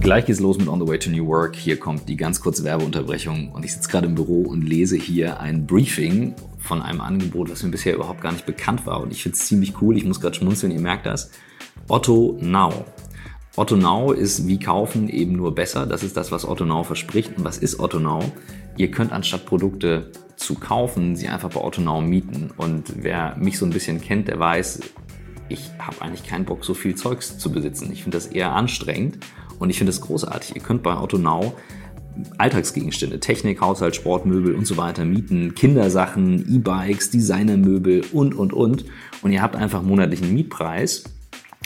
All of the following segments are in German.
Gleich geht's los mit On the Way to New Work. Hier kommt die ganz kurze Werbeunterbrechung und ich sitze gerade im Büro und lese hier ein Briefing von einem Angebot, was mir bisher überhaupt gar nicht bekannt war und ich finde es ziemlich cool. Ich muss gerade schmunzeln, ihr merkt das. Otto Now. Otto Now ist wie kaufen eben nur besser. Das ist das, was Otto Now verspricht. Und was ist Otto Now? Ihr könnt anstatt Produkte zu kaufen, sie einfach bei Otto Now mieten. Und wer mich so ein bisschen kennt, der weiß, ich habe eigentlich keinen Bock, so viel Zeugs zu besitzen. Ich finde das eher anstrengend und ich finde das großartig. Ihr könnt bei Otto Alltagsgegenstände, Technik, Haushalt, Sport, Möbel und so weiter mieten, Kindersachen, E-Bikes, Designermöbel und, und, und. Und ihr habt einfach monatlichen Mietpreis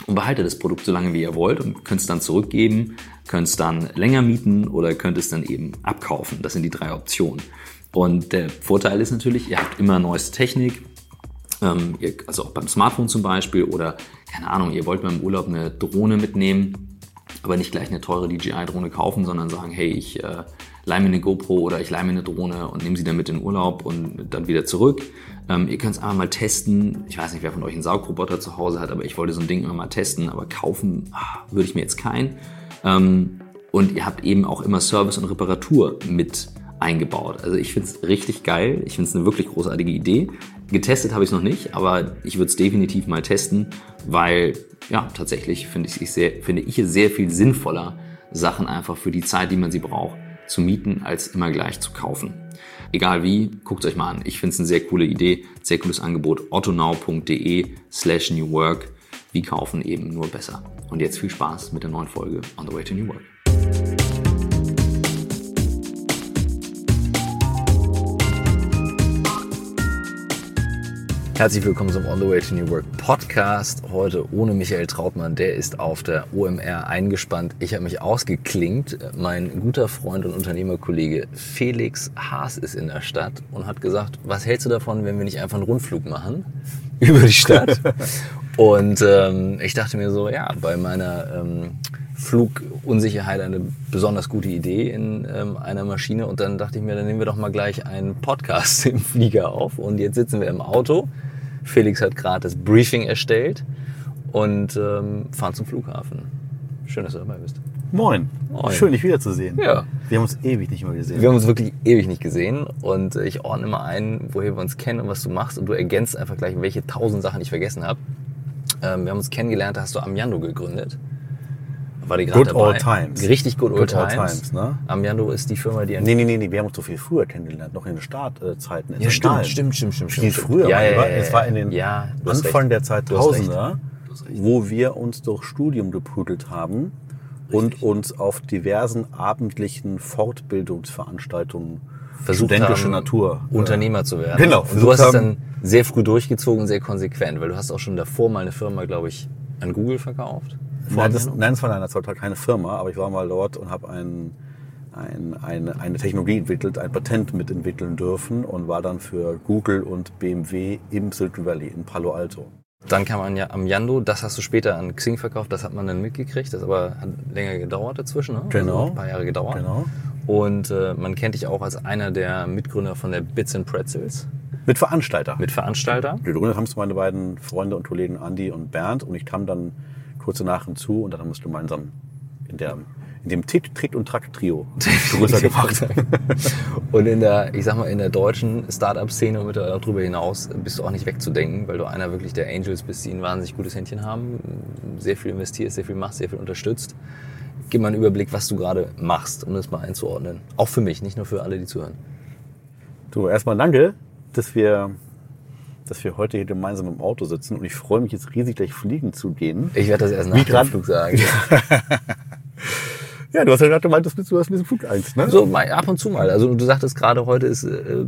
und behaltet das Produkt so lange wie ihr wollt und könnt es dann zurückgeben, könnt es dann länger mieten oder könnt es dann eben abkaufen. Das sind die drei Optionen. Und der Vorteil ist natürlich, ihr habt immer neueste Technik, ähm, also auch beim Smartphone zum Beispiel oder keine Ahnung, ihr wollt beim Urlaub eine Drohne mitnehmen, aber nicht gleich eine teure DJI-Drohne kaufen, sondern sagen, hey, ich äh, leih mir eine GoPro oder ich leih mir eine Drohne und nehme sie dann mit in Urlaub und dann wieder zurück. Ähm, ihr könnt es einfach mal testen. Ich weiß nicht, wer von euch einen Saugroboter zu Hause hat, aber ich wollte so ein Ding immer mal testen, aber kaufen ah, würde ich mir jetzt keinen. Ähm, und ihr habt eben auch immer Service und Reparatur mit eingebaut. Also ich finde es richtig geil. Ich finde es eine wirklich großartige Idee. Getestet habe ich es noch nicht, aber ich würde es definitiv mal testen, weil ja, tatsächlich finde ich, sehr, finde ich es sehr viel sinnvoller, Sachen einfach für die Zeit, die man sie braucht, zu mieten, als immer gleich zu kaufen. Egal wie, guckt es euch mal an. Ich finde es eine sehr coole Idee, sehr cooles Angebot. ottonau.de slash new work. Wie kaufen eben nur besser. Und jetzt viel Spaß mit der neuen Folge On the Way to New Work. Herzlich willkommen zum On the Way to New Work Podcast. Heute ohne Michael Trautmann, der ist auf der OMR eingespannt. Ich habe mich ausgeklingt. Mein guter Freund und Unternehmerkollege Felix Haas ist in der Stadt und hat gesagt, was hältst du davon, wenn wir nicht einfach einen Rundflug machen über die Stadt? und ähm, ich dachte mir so, ja, bei meiner ähm, Flugunsicherheit eine besonders gute Idee in ähm, einer Maschine. Und dann dachte ich mir, dann nehmen wir doch mal gleich einen Podcast im Flieger auf. Und jetzt sitzen wir im Auto. Felix hat gerade das Briefing erstellt und ähm, fahren zum Flughafen. Schön, dass du dabei bist. Moin. Moin. Schön, dich wiederzusehen. Ja. Wir haben uns ewig nicht mehr gesehen. Wir haben uns wirklich ewig nicht gesehen. Und ich ordne mal ein, woher wir uns kennen und was du machst. Und du ergänzt einfach gleich, welche tausend Sachen ich vergessen habe. Ähm, wir haben uns kennengelernt, da hast du Amiando gegründet war die gerade Good dabei. Old Times. Richtig Good, good Old, Times. Times ne? Amiando ist die Firma, die... Nee, nee, nee, nee, wir haben uns so viel früher kennengelernt, noch in den Startzeiten. Ja, stimmt, stimmt, stimmt, stimmt. Viel stimmt. früher. Ja, ja, ja, Es war in den ja, Anfang der 2000er, wo wir uns durch Studium geprügelt haben und uns auf diversen abendlichen Fortbildungsveranstaltungen versucht studentische haben, Natur Unternehmer zu werden. Genau. Und du hast es dann sehr früh durchgezogen, sehr konsequent, weil du hast auch schon davor mal eine Firma, glaube ich, an Google verkauft. Nein, das, nein, es war leider zwar keine Firma, aber ich war mal dort und habe ein, ein, eine, eine Technologie entwickelt, ein Patent mitentwickeln dürfen und war dann für Google und BMW im Silicon Valley in Palo Alto. Dann kam man ja am Yando, das hast du später an Xing verkauft, das hat man dann mitgekriegt, das aber hat länger gedauert dazwischen, ne? Genau. Also ein paar Jahre gedauert. Genau. Und äh, man kennt dich auch als einer der Mitgründer von der Bits and Pretzels. Mit Veranstalter. Mit Veranstalter. Gegründet haben es meine beiden Freunde und Kollegen Andy und Bernd und ich kam dann kurz danach hinzu und dann haben wir es gemeinsam in, der, in dem Tritt- und Trakt-Trio größer gemacht. und in der, ich sag mal, in der deutschen Startup-Szene und darüber hinaus bist du auch nicht wegzudenken, weil du einer wirklich der Angels bist, die ein wahnsinnig gutes Händchen haben, sehr viel investierst, sehr viel machst, sehr viel unterstützt. Gib mal einen Überblick, was du gerade machst, um das mal einzuordnen. Auch für mich, nicht nur für alle, die zuhören. Du, erstmal danke, dass wir dass wir heute hier gemeinsam im Auto sitzen und ich freue mich jetzt riesig, gleich fliegen zu gehen. Ich werde das erst nach dem Flug sagen. ja, du hast ja gerade gemeint, du hast ein bisschen Flugangst, ne? So, ab und zu mal. Also du sagtest gerade, heute ist äh,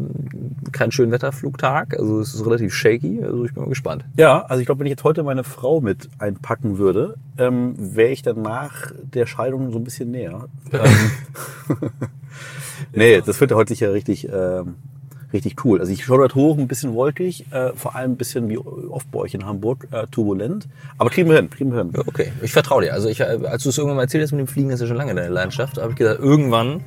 kein schön Wetterflugtag, also es ist relativ shaky, also ich bin mal gespannt. Ja, also ich glaube, wenn ich jetzt heute meine Frau mit einpacken würde, ähm, wäre ich dann nach der Scheidung so ein bisschen näher. ähm, nee, das wird ja heute sicher richtig... Ähm, richtig cool. Also ich schaue dort hoch, ein bisschen wolkig, äh, vor allem ein bisschen wie oft bei euch in Hamburg, äh, turbulent. Aber kriegen wir hin, kriegen wir hin. Ja, okay, ich vertraue dir. Also ich, äh, als du es irgendwann mal erzählt hast mit dem Fliegen, das ist ja schon lange deine Leidenschaft, habe ich gedacht, irgendwann,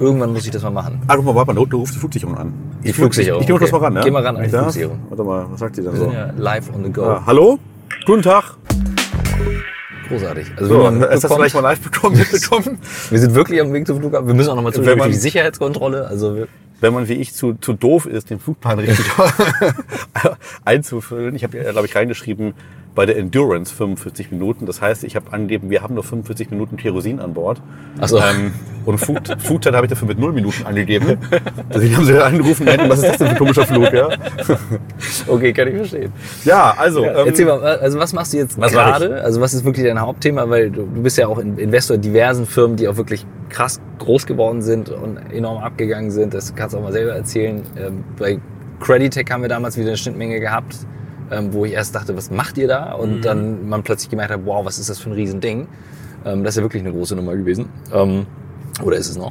irgendwann muss ich das mal machen. Ah, guck mal, warte mal, du rufst die Flugsicherung an. Die Flugsicherung. Ich, ich, ich okay. das mal ran, ne? Geh mal ran an die Flugsicherung. Warte mal, was sagt sie dann wir so? Sind ja live on the go. Ah, hallo? Guten Tag. Großartig. Also So, wie man ist das vielleicht mal live bekommen, mitbekommen? wir sind wirklich am Weg zum Flughafen. Wir müssen auch nochmal Wenn man- die Sicherheitskontrolle. Also wir- Wenn man wie ich zu, zu doof ist, den Flugplan richtig einzufüllen. Ich habe, glaube ich, reingeschrieben, bei der Endurance 45 Minuten. Das heißt, ich habe angegeben, wir haben nur 45 Minuten Kerosin an Bord. Ach so. Ähm, und Food, Foodtime habe ich dafür mit 0 Minuten angegeben. Deswegen haben sie angerufen was ist das denn für ein komischer Flug? Ja, okay, kann ich verstehen. ja also. Ja, ähm, Erzähl mal, also was machst du jetzt gerade? Also was ist wirklich dein Hauptthema? Weil du, du bist ja auch in- Investor in diversen Firmen, die auch wirklich krass groß geworden sind und enorm abgegangen sind. Das kannst du auch mal selber erzählen. Ähm, bei Creditech haben wir damals wieder eine Schnittmenge gehabt, ähm, wo ich erst dachte, was macht ihr da? Und dann man plötzlich gemerkt hat, wow, was ist das für ein Riesending? Ähm, das ist ja wirklich eine große Nummer gewesen. Ähm, oder ist es noch?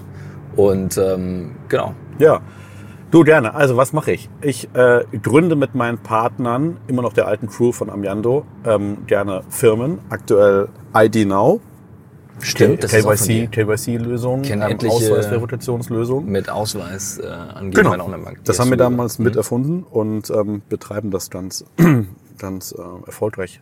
Und genau. Ja, du gerne. Also was mache ich? Ich äh, gründe mit meinen Partnern, immer noch der alten Crew von Amiando, ähm, gerne Firmen. Aktuell ID Now. Stimmt, das auch. KYC, KYC-Lösung, ähm, etliche- Ausweisverifikationslösung. Mit Ausweis äh, angeben Genau. bei einer Online-Bank. Das haben wir damals mit Mhm. erfunden und ähm, betreiben das ganz, ganz äh, erfolgreich.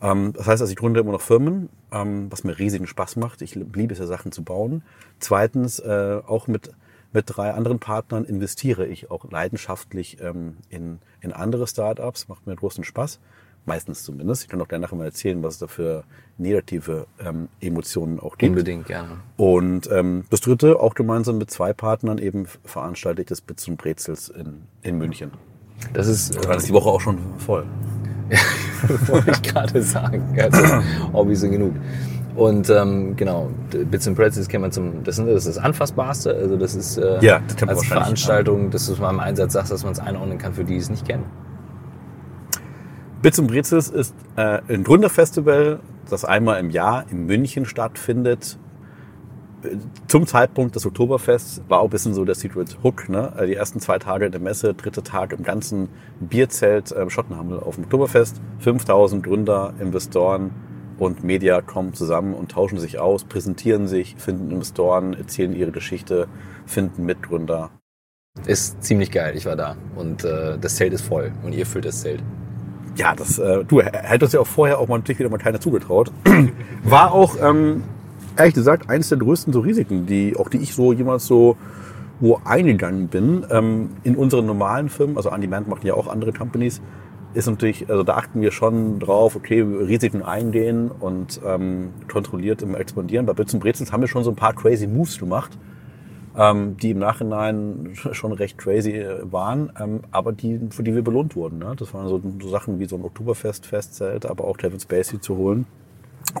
Ähm, das heißt, also ich gründe immer noch Firmen, ähm, was mir riesigen Spaß macht. Ich liebe es ja, Sachen zu bauen. Zweitens, äh, auch mit, mit drei anderen Partnern investiere ich auch leidenschaftlich ähm, in, in andere Startups. Macht mir großen Spaß. Meistens zumindest. Ich kann auch gerne nachher mal erzählen, was es da für negative ähm, Emotionen auch gibt. Unbedingt, gerne. Und ähm, das dritte, auch gemeinsam mit zwei Partnern, eben veranstalte ich das Bits und Brezels in, in München. Das ist, äh, Da ist die Woche auch schon voll. wollte ich gerade sagen. Das Hobbys sind genug. Und ähm, genau, Bits and Pretzels kennt man zum, das, sind, das ist das Anfassbarste, also das ist äh, Ja, das als. Veranstaltung, dass du es mal im Einsatz sagst, dass man es einordnen kann für die, die es nicht kennen. Bits und Brezels ist äh, ein Gründerfestival, das einmal im Jahr in München stattfindet. Äh, Zum Zeitpunkt des Oktoberfests war auch ein bisschen so der Secret Hook. Ne? Äh, Die ersten zwei Tage der Messe, dritte Tag im ganzen Bierzelt äh, Schottenhammel auf dem Oktoberfest. 5000 Gründer, Investoren und Media kommen zusammen und tauschen sich aus, präsentieren sich, finden Investoren, erzählen ihre Geschichte, finden Mitgründer. Ist ziemlich geil, ich war da. Und äh, das Zelt ist voll und ihr füllt das Zelt. Ja, das, äh, du, er hätte uns ja auch vorher auch mal natürlich wieder mal keiner zugetraut. War auch, ähm, ehrlich gesagt, eines der größten so Risiken, die, auch die ich so jemals so wo eingegangen bin. Ähm, in unseren normalen Firmen, also On Demand machen ja auch andere Companies, ist natürlich, also da achten wir schon drauf, okay, Risiken eingehen und ähm, kontrolliert im Expandieren. Bei Bits und Brezels haben wir schon so ein paar crazy Moves gemacht, ähm, die im Nachhinein schon recht crazy äh, waren, ähm, aber die, für die wir belohnt wurden. Ne? Das waren so, so Sachen wie so ein Oktoberfest, Festzelt, aber auch Kevin Spacey zu holen.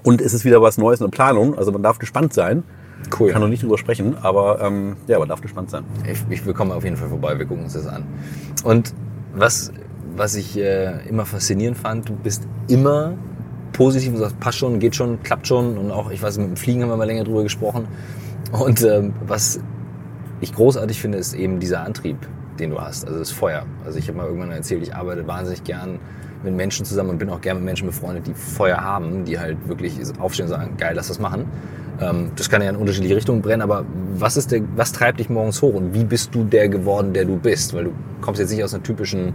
Und es ist wieder was Neues in der Planung, also man darf gespannt sein. Cool. Ich kann noch nicht drüber sprechen, aber ähm, ja, man darf gespannt sein. Ich, ich wir kommen auf jeden Fall vorbei, wir gucken uns das an. Und was, was ich äh, immer faszinierend fand, du bist immer positiv und sagst, passt schon, geht schon, klappt schon. Und auch, ich weiß, mit dem Fliegen haben wir mal länger drüber gesprochen. Und ähm, was ich großartig finde, ist eben dieser Antrieb, den du hast, also das Feuer. Also ich habe mal irgendwann erzählt, ich arbeite wahnsinnig gern mit Menschen zusammen und bin auch gern mit Menschen befreundet, die Feuer haben, die halt wirklich aufstehen und sagen, geil, lass das machen. Ähm, das kann ja in unterschiedliche Richtungen brennen, aber was ist der, was treibt dich morgens hoch und wie bist du der geworden, der du bist? Weil du kommst jetzt nicht aus einer typischen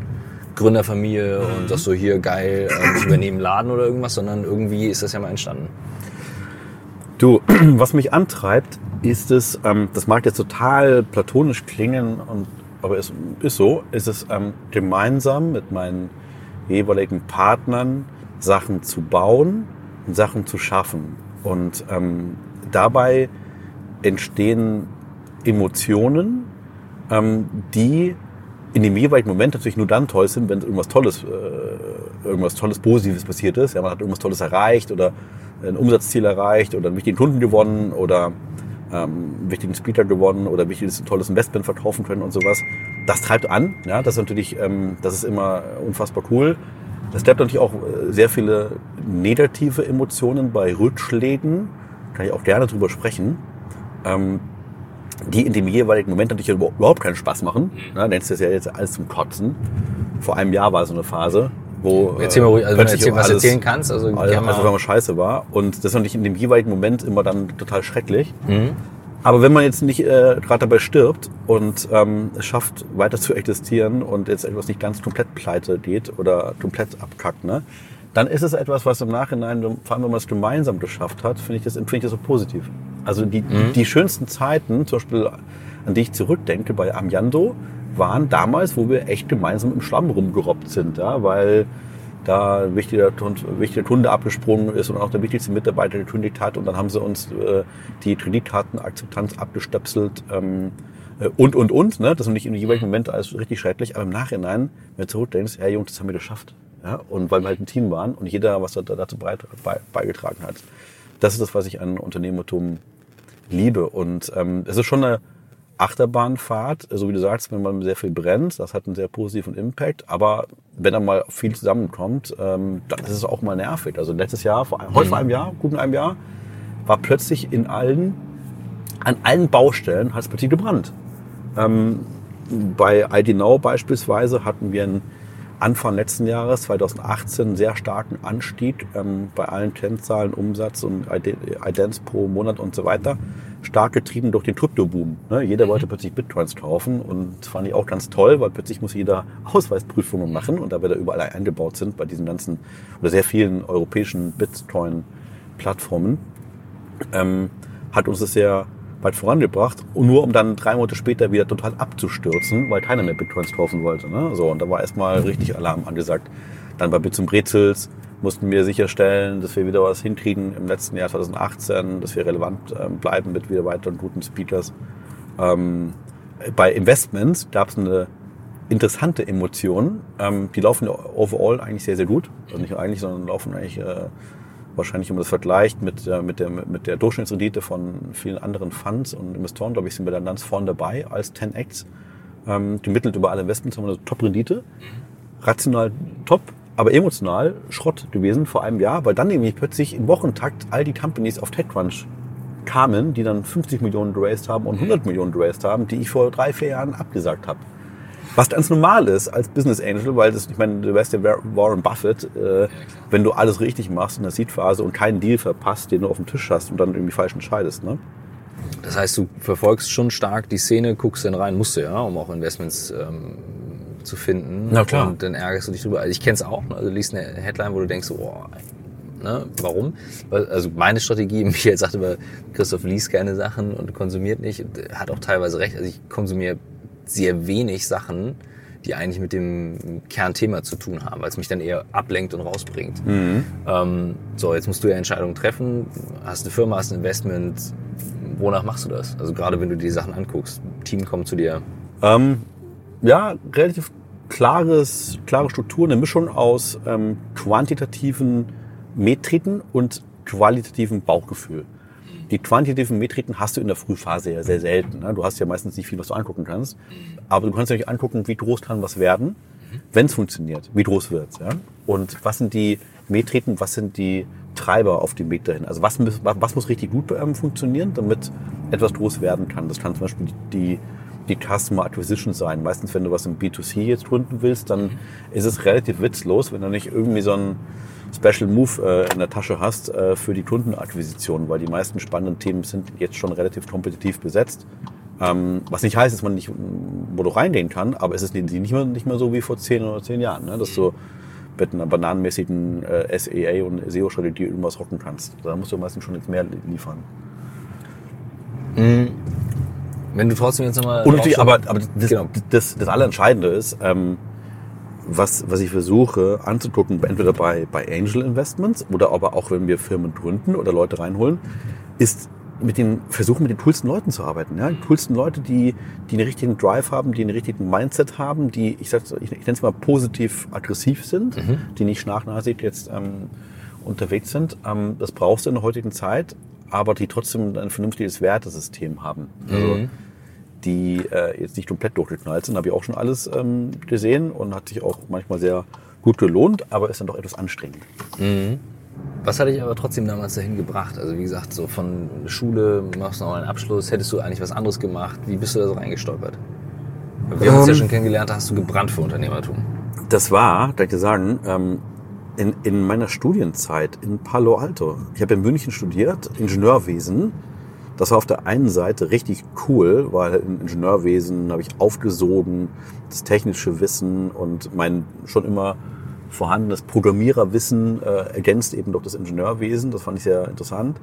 Gründerfamilie und sagst so hier geil, ähm, ich übernehme Laden oder irgendwas, sondern irgendwie ist das ja mal entstanden. Du, was mich antreibt, ist es, ähm, das mag jetzt total platonisch klingen, und, aber es ist so, ist es ähm, gemeinsam mit meinen jeweiligen Partnern Sachen zu bauen und Sachen zu schaffen. Und ähm, dabei entstehen Emotionen, ähm, die in dem jeweiligen Moment natürlich nur dann toll sind, wenn irgendwas Tolles, äh, irgendwas Tolles Positives passiert ist. Ja, man hat irgendwas Tolles erreicht oder ein Umsatzziel erreicht oder einen wichtigen Kunden gewonnen oder ähm, wichtigen Speaker gewonnen oder wichtiges, tolles Investment verkaufen können und sowas. Das treibt an. Ja, das ist natürlich, ähm, das ist immer unfassbar cool. Das treibt natürlich auch äh, sehr viele negative Emotionen bei Rückschlägen. Kann ich auch gerne drüber sprechen. Ähm, die in dem jeweiligen Moment natürlich über- überhaupt keinen Spaß machen. Ja, nennst du das ja jetzt alles zum Kotzen. Vor einem Jahr war so eine Phase, wo Erzähl mal ruhig, also wenn du erzähl, was alles- erzählen kannst, also alles, mal- auf einmal scheiße war. Und das ist natürlich in dem jeweiligen Moment immer dann total schrecklich. Mhm. Aber wenn man jetzt nicht äh, gerade dabei stirbt und ähm, es schafft, weiter zu existieren und jetzt etwas nicht ganz komplett pleite geht oder komplett abkackt, ne, dann ist es etwas, was im Nachhinein, vor allem wenn man es gemeinsam geschafft hat, finde ich das, finde ich das so positiv. Also die, mhm. die schönsten Zeiten, zum Beispiel, an die ich zurückdenke bei Amiando, waren damals, wo wir echt gemeinsam im Schlamm rumgerobbt sind, ja, weil da ein wichtiger, wichtiger Kunde abgesprungen ist und auch der wichtigste Mitarbeiter gekündigt hat und dann haben sie uns äh, die Kreditkartenakzeptanz abgestöpselt ähm, äh, und, und, und. Ne? Das ist nicht im jeweiligen Moment alles richtig schrecklich, aber im Nachhinein, wenn du zurückdenkst, ja Jungs, das haben wir geschafft. Ja? Und weil wir halt ein Team waren und jeder was dazu beigetragen hat. Das ist das, was ich an Unternehmertum liebe. Und ähm, es ist schon eine Achterbahnfahrt, so wie du sagst, wenn man sehr viel brennt, das hat einen sehr positiven Impact. Aber wenn dann mal viel zusammenkommt, ähm, dann ist es auch mal nervig. Also letztes Jahr, vor, heute vor mhm. einem Jahr, guten einem Jahr, war plötzlich in allen, an allen Baustellen hat es plötzlich gebrannt. Ähm, bei ID Now beispielsweise hatten wir einen Anfang letzten Jahres, 2018, einen sehr starken Anstieg ähm, bei allen Kennzahlen, Umsatz und Idents pro Monat und so weiter. Stark getrieben durch den Kryptoboom. Ne? Jeder wollte plötzlich Bitcoins kaufen und das fand ich auch ganz toll, weil plötzlich muss jeder Ausweisprüfungen machen und da wir da überall eingebaut sind bei diesen ganzen oder sehr vielen europäischen Bitcoin-Plattformen, ähm, hat uns das sehr weit vorangebracht, nur um dann drei Monate später wieder total abzustürzen, weil keiner mehr Bitcoins kaufen wollte. Ne? So, und da war erstmal richtig Alarm angesagt. Dann bei Bits und Brezels mussten wir sicherstellen, dass wir wieder was hinkriegen im letzten Jahr 2018, dass wir relevant ähm, bleiben mit wieder weiteren guten Speakers. Ähm, bei Investments gab es eine interessante Emotion. Ähm, die laufen overall eigentlich sehr, sehr gut. Also nicht eigentlich, sondern laufen eigentlich äh, wahrscheinlich, wenn man das vergleicht mit, äh, mit, der, mit der Durchschnittsrendite von vielen anderen Funds und Investoren, glaube ich, sind wir dann ganz vorne dabei als 10x. Ähm, gemittelt über alle Investments haben wir eine Top-Rendite. Rational top, aber emotional Schrott gewesen vor einem Jahr, weil dann nämlich plötzlich im Wochentakt all die Companies auf TechCrunch kamen, die dann 50 Millionen geraced haben und 100 Millionen geraced haben, die ich vor drei, vier Jahren abgesagt habe. Was ganz normal ist als Business Angel, weil das, ich meine, du weißt ja Warren Buffett, äh, wenn du alles richtig machst in der Seed-Phase und keinen Deal verpasst, den du auf dem Tisch hast und dann irgendwie falsch entscheidest. Ne? Das heißt, du verfolgst schon stark die Szene, guckst dann rein, musst du ja, um auch Investments ähm, zu finden. Na klar. Und dann ärgerst du dich drüber. Also ich kenn's auch. Ne? Also du liest eine Headline, wo du denkst, oh, ne, warum? Also meine Strategie, Michael sagte immer, Christoph liest keine Sachen und konsumiert nicht. Hat auch teilweise recht. Also ich konsumiere sehr wenig Sachen, die eigentlich mit dem Kernthema zu tun haben, weil es mich dann eher ablenkt und rausbringt. Mhm. Ähm, so, jetzt musst du ja Entscheidungen treffen. Hast eine Firma, hast ein Investment. Wonach machst du das? Also gerade wenn du die Sachen anguckst, Team kommt zu dir. Ähm, ja, relativ klares, klare Struktur, eine Mischung aus ähm, quantitativen Metriken und qualitativen Bauchgefühl. Die quantitativen Metriken hast du in der Frühphase ja sehr selten. Ne? Du hast ja meistens nicht viel, was du angucken kannst. Aber du kannst natürlich angucken, wie groß kann was werden, wenn es funktioniert. Wie groß wird's, ja? Und was sind die Metriken, was sind die Treiber auf die Meter hin? Also was, muss, was muss richtig gut ähm, funktionieren, damit etwas groß werden kann? Das kann zum Beispiel die, die Customer Acquisition sein. Meistens, wenn du was im B2C jetzt gründen willst, dann ist es relativ witzlos, wenn du nicht irgendwie so ein Special Move äh, in der Tasche hast äh, für die Kundenakquisition, weil die meisten spannenden Themen sind jetzt schon relativ kompetitiv besetzt. Ähm, was nicht heißt, dass man nicht wo du reingehen kann, aber es ist nicht mehr, nicht mehr so wie vor zehn oder zehn Jahren, ne? dass du mit einer bananenmäßigen äh, SEA und SEO-Strategie irgendwas rocken kannst. Da musst du meistens schon jetzt mehr liefern. Mhm. Wenn du trotzdem jetzt nochmal... Natürlich, aber, aber das, genau. das, das Allerentscheidende ist, ähm, was, was ich versuche anzugucken, entweder bei, bei Angel Investments oder aber auch wenn wir Firmen gründen oder Leute reinholen, ist mit den, versuchen mit den coolsten Leuten zu arbeiten. Ja? Die coolsten Leute, die, die einen richtigen Drive haben, die einen richtigen Mindset haben, die, ich, sag's, ich, ich nenne es mal positiv aggressiv sind, mhm. die nicht schnachnasig jetzt ähm, unterwegs sind. Ähm, das brauchst du in der heutigen Zeit, aber die trotzdem ein vernünftiges Wertesystem haben. Also, mhm die äh, jetzt nicht komplett durchgeknallt sind. Habe ich auch schon alles ähm, gesehen und hat sich auch manchmal sehr gut gelohnt, aber ist dann doch etwas anstrengend. Mhm. Was hat dich aber trotzdem damals dahin gebracht? Also wie gesagt, so von Schule, machst du noch einen Abschluss, hättest du eigentlich was anderes gemacht? Wie bist du da so reingestolpert? Wir haben uns ja ähm. schon kennengelernt, da hast du gebrannt für Unternehmertum. Das war, kann ich dir sagen, ähm, in, in meiner Studienzeit in Palo Alto. Ich habe in München studiert, Ingenieurwesen das war auf der einen Seite richtig cool, weil im Ingenieurwesen habe ich aufgesogen, das technische Wissen und mein schon immer vorhandenes Programmiererwissen äh, ergänzt eben durch das Ingenieurwesen. Das fand ich sehr interessant.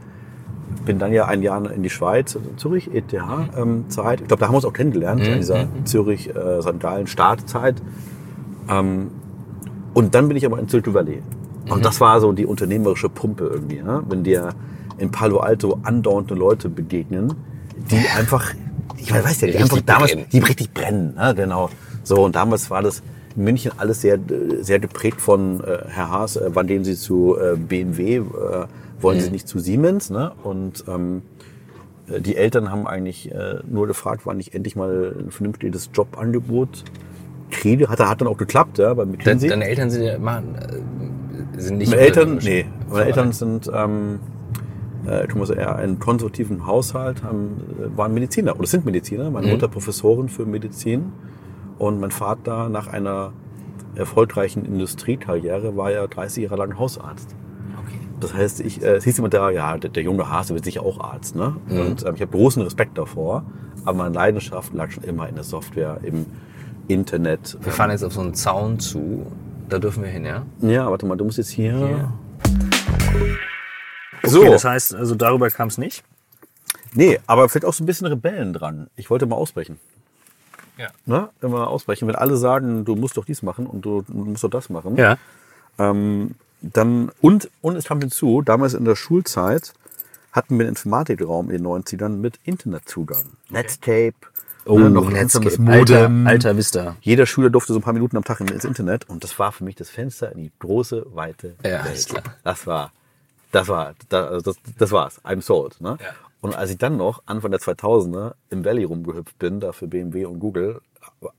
Bin dann ja ein Jahr in die Schweiz, also Zürich, ETH-Zeit. Ähm, Zeit. ich glaube, da haben wir uns auch kennengelernt, in dieser Zürich äh, Sandalen Startzeit. Ähm, und dann bin ich aber in Silicon Valley. Und das war so die unternehmerische Pumpe irgendwie. Ne? Wenn dir in Palo Alto andauernde Leute begegnen, die einfach, ich weiß ja, die Richtig einfach damals, brennen. die richtig brennen, ne? genau. So, und damals war das in München alles sehr, sehr geprägt von äh, Herr Haas, äh, wann gehen Sie zu äh, BMW, äh, wollen Sie nicht zu Siemens, ne? Und ähm, äh, die Eltern haben eigentlich äh, nur gefragt, wann ich endlich mal ein vernünftiges Jobangebot kriege. Hat, hat dann auch geklappt, ja, bei McKinsey. deine Eltern sind, ja- machen, äh, sind nicht. Meine Eltern, nee, meine Eltern sind, ähm, äh, ich muss eher einen konservativen Haushalt, haben, äh, waren Mediziner oder sind Mediziner. Meine Mhm. Mutter Professorin für Medizin und mein Vater nach einer erfolgreichen Industriekarriere war ja 30 Jahre lang Hausarzt. Okay. Das heißt, ich, äh, es hieß immer da, ja, der, der junge Haas der wird sicher auch Arzt. Ne? Mhm. Und ähm, ich habe großen Respekt davor, aber meine Leidenschaft lag schon immer in der Software, im Internet. Wir fahren jetzt auf so einen Zaun zu. Da dürfen wir hin, ja? Ja, warte mal, du musst jetzt hier. Hier. So, Okay, das heißt, also darüber kam es nicht. nee, aber vielleicht auch so ein bisschen Rebellen dran. Ich wollte mal ausbrechen. Ja. Ne? Immer ausbrechen. Wenn alle sagen, du musst doch dies machen und du, musst doch das machen, Ja. ähm, dann, und, und es kam hinzu, damals in der Schulzeit hatten wir einen Informatikraum in den 90ern mit Internetzugang. Netscape, Oh, ne, noch ein Netscape. einsames Alter, Modem. alter Vista. Jeder Schüler durfte so ein paar Minuten am Tag ins Internet und das war für mich das Fenster in die große, weite Ja, Welt. klar. Das war, das war, das, also das, das war's. I'm sold. Ne? Ja. Und als ich dann noch Anfang der 2000er im Valley rumgehüpft bin, da für BMW und Google,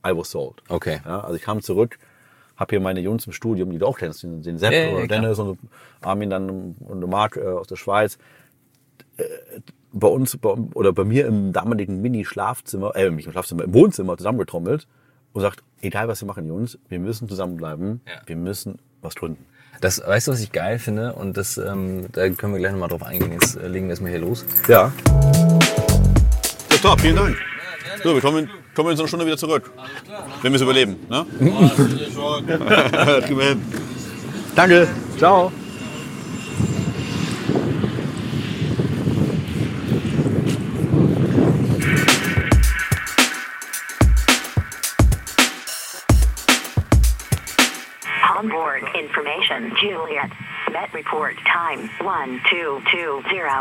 I was sold. Okay. Ja, also ich kam zurück, habe hier meine Jungs im Studium, die du auch kennst, den, Sepp Ja, ja, oder klar. Dennis und Armin dann und Marc äh, aus der Schweiz. Bei uns bei, oder bei mir im damaligen Mini-Schlafzimmer, äh, nicht im Schlafzimmer, im Wohnzimmer zusammengetrommelt und sagt, egal was wir machen, Jungs, wir müssen zusammenbleiben, Ja. wir müssen was gründen. Das, weißt du, was ich geil finde? Und das, ähm, da können wir gleich nochmal drauf eingehen. Jetzt äh, legen wir erstmal hier los. Ja. Ja, top, vielen Dank. So, wir kommen, kommen in so einer Stunde wieder zurück. Wenn wir es überleben, ne? Danke. Ciao.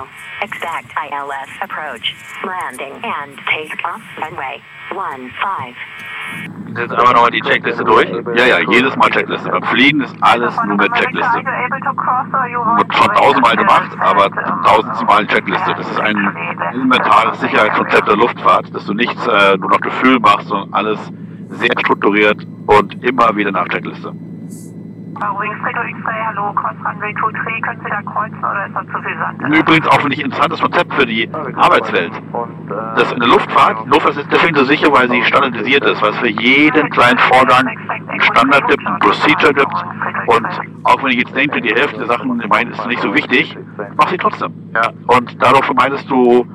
1220. Expect ILS approach. Landing and take off runway 15. Jetzt einmal nochmal die Checkliste durch. Ja, ja, jedes Mal Checkliste. Beim Fliegen ist alles nur mit Checkliste. Wird schon tausendmal gemacht, aber tausendmal Checkliste. Das ist ein elementares Sicherheitskonzept der Luftfahrt, dass du nichts äh, nur noch Gefühl machst, sondern alles sehr strukturiert und immer wieder nach Checkliste. Wings Echo X-Ray, hallo, Cross Runway 23, können Sie da kreuzen oder ist das zu viel Sand? Übrigens auch finde ich ein interessantes Konzept für die Arbeitswelt. Das in der Luftfahrt, Luftfahrt ist deswegen so sicher, weil sie standardisiert ist, weil es für jeden kleinen Vorgang einen Standard gibt, einen Procedure gibt und auch wenn ich jetzt denke, die Hälfte der Sachen, ich meine, ist nicht so wichtig, mach sie trotzdem. Ja. Und dadurch vermeidest du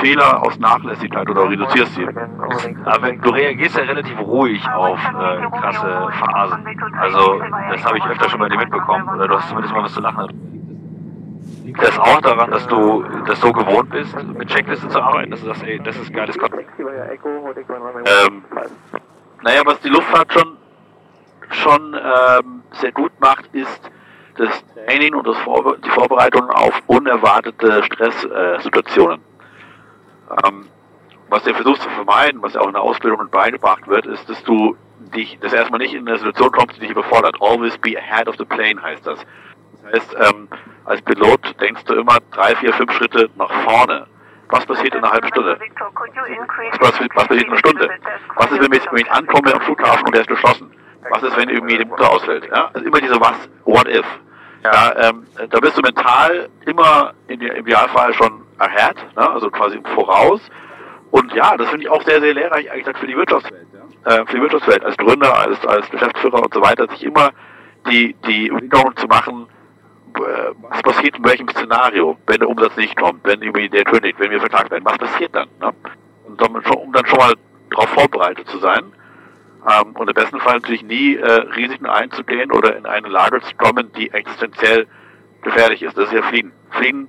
Fehler aus Nachlässigkeit oder reduzierst sie. Aber du reagierst ja relativ ruhig auf äh, krasse Phasen. Also, das habe ich öfter schon bei dir mitbekommen. Oder du hast zumindest mal was zu lachen. Liegt das auch daran, dass du das so gewohnt bist, mit Checklisten zu arbeiten, dass du sagst, ey, das ist geiles Content? Ähm, naja, was die Luftfahrt schon, schon ähm, sehr gut macht, ist das Training und das Vorbe die Vorbereitung auf unerwartete Stresssituationen. Äh. Ähm, was du versuchst zu vermeiden, was auch in der Ausbildung mit beigebracht wird, ist, dass du dich, das erstmal nicht in eine Situation kommst, die dich überfordert. Always be ahead of the plane heißt das. Das heißt, ähm, als Pilot denkst du immer drei, vier, fünf Schritte nach vorne. Was passiert in einer halben Stunde? Was, was passiert in einer Stunde? Was ist, wenn ich, wenn ich ankomme am Flughafen und der ist geschlossen? Was ist, wenn irgendwie die Mutter ausfällt? Ja? Also immer diese Was, What if? Ja, ähm, da bist du mental immer in, im Idealfall schon ahead, ne? also quasi Voraus. Und ja, das finde ich auch sehr, sehr lehrreich eigentlich dann für die Wirtschaftswelt. Ja? Äh, für die Wirtschaftswelt, als Gründer, als, als Geschäftsführer und so weiter, sich immer die, die Überlegungen zu machen, äh, was passiert in welchem Szenario, wenn der Umsatz nicht kommt, wenn irgendwie der kündigt, wenn wir verklagt werden, was passiert dann? Ne? Und damit schon, um dann schon mal darauf vorbereitet zu sein. Ähm, und im besten Fall natürlich nie äh, Risiken einzugehen oder in eine Lage zu kommen, die existenziell gefährlich ist. Das ist ja Fliehen. Fliehen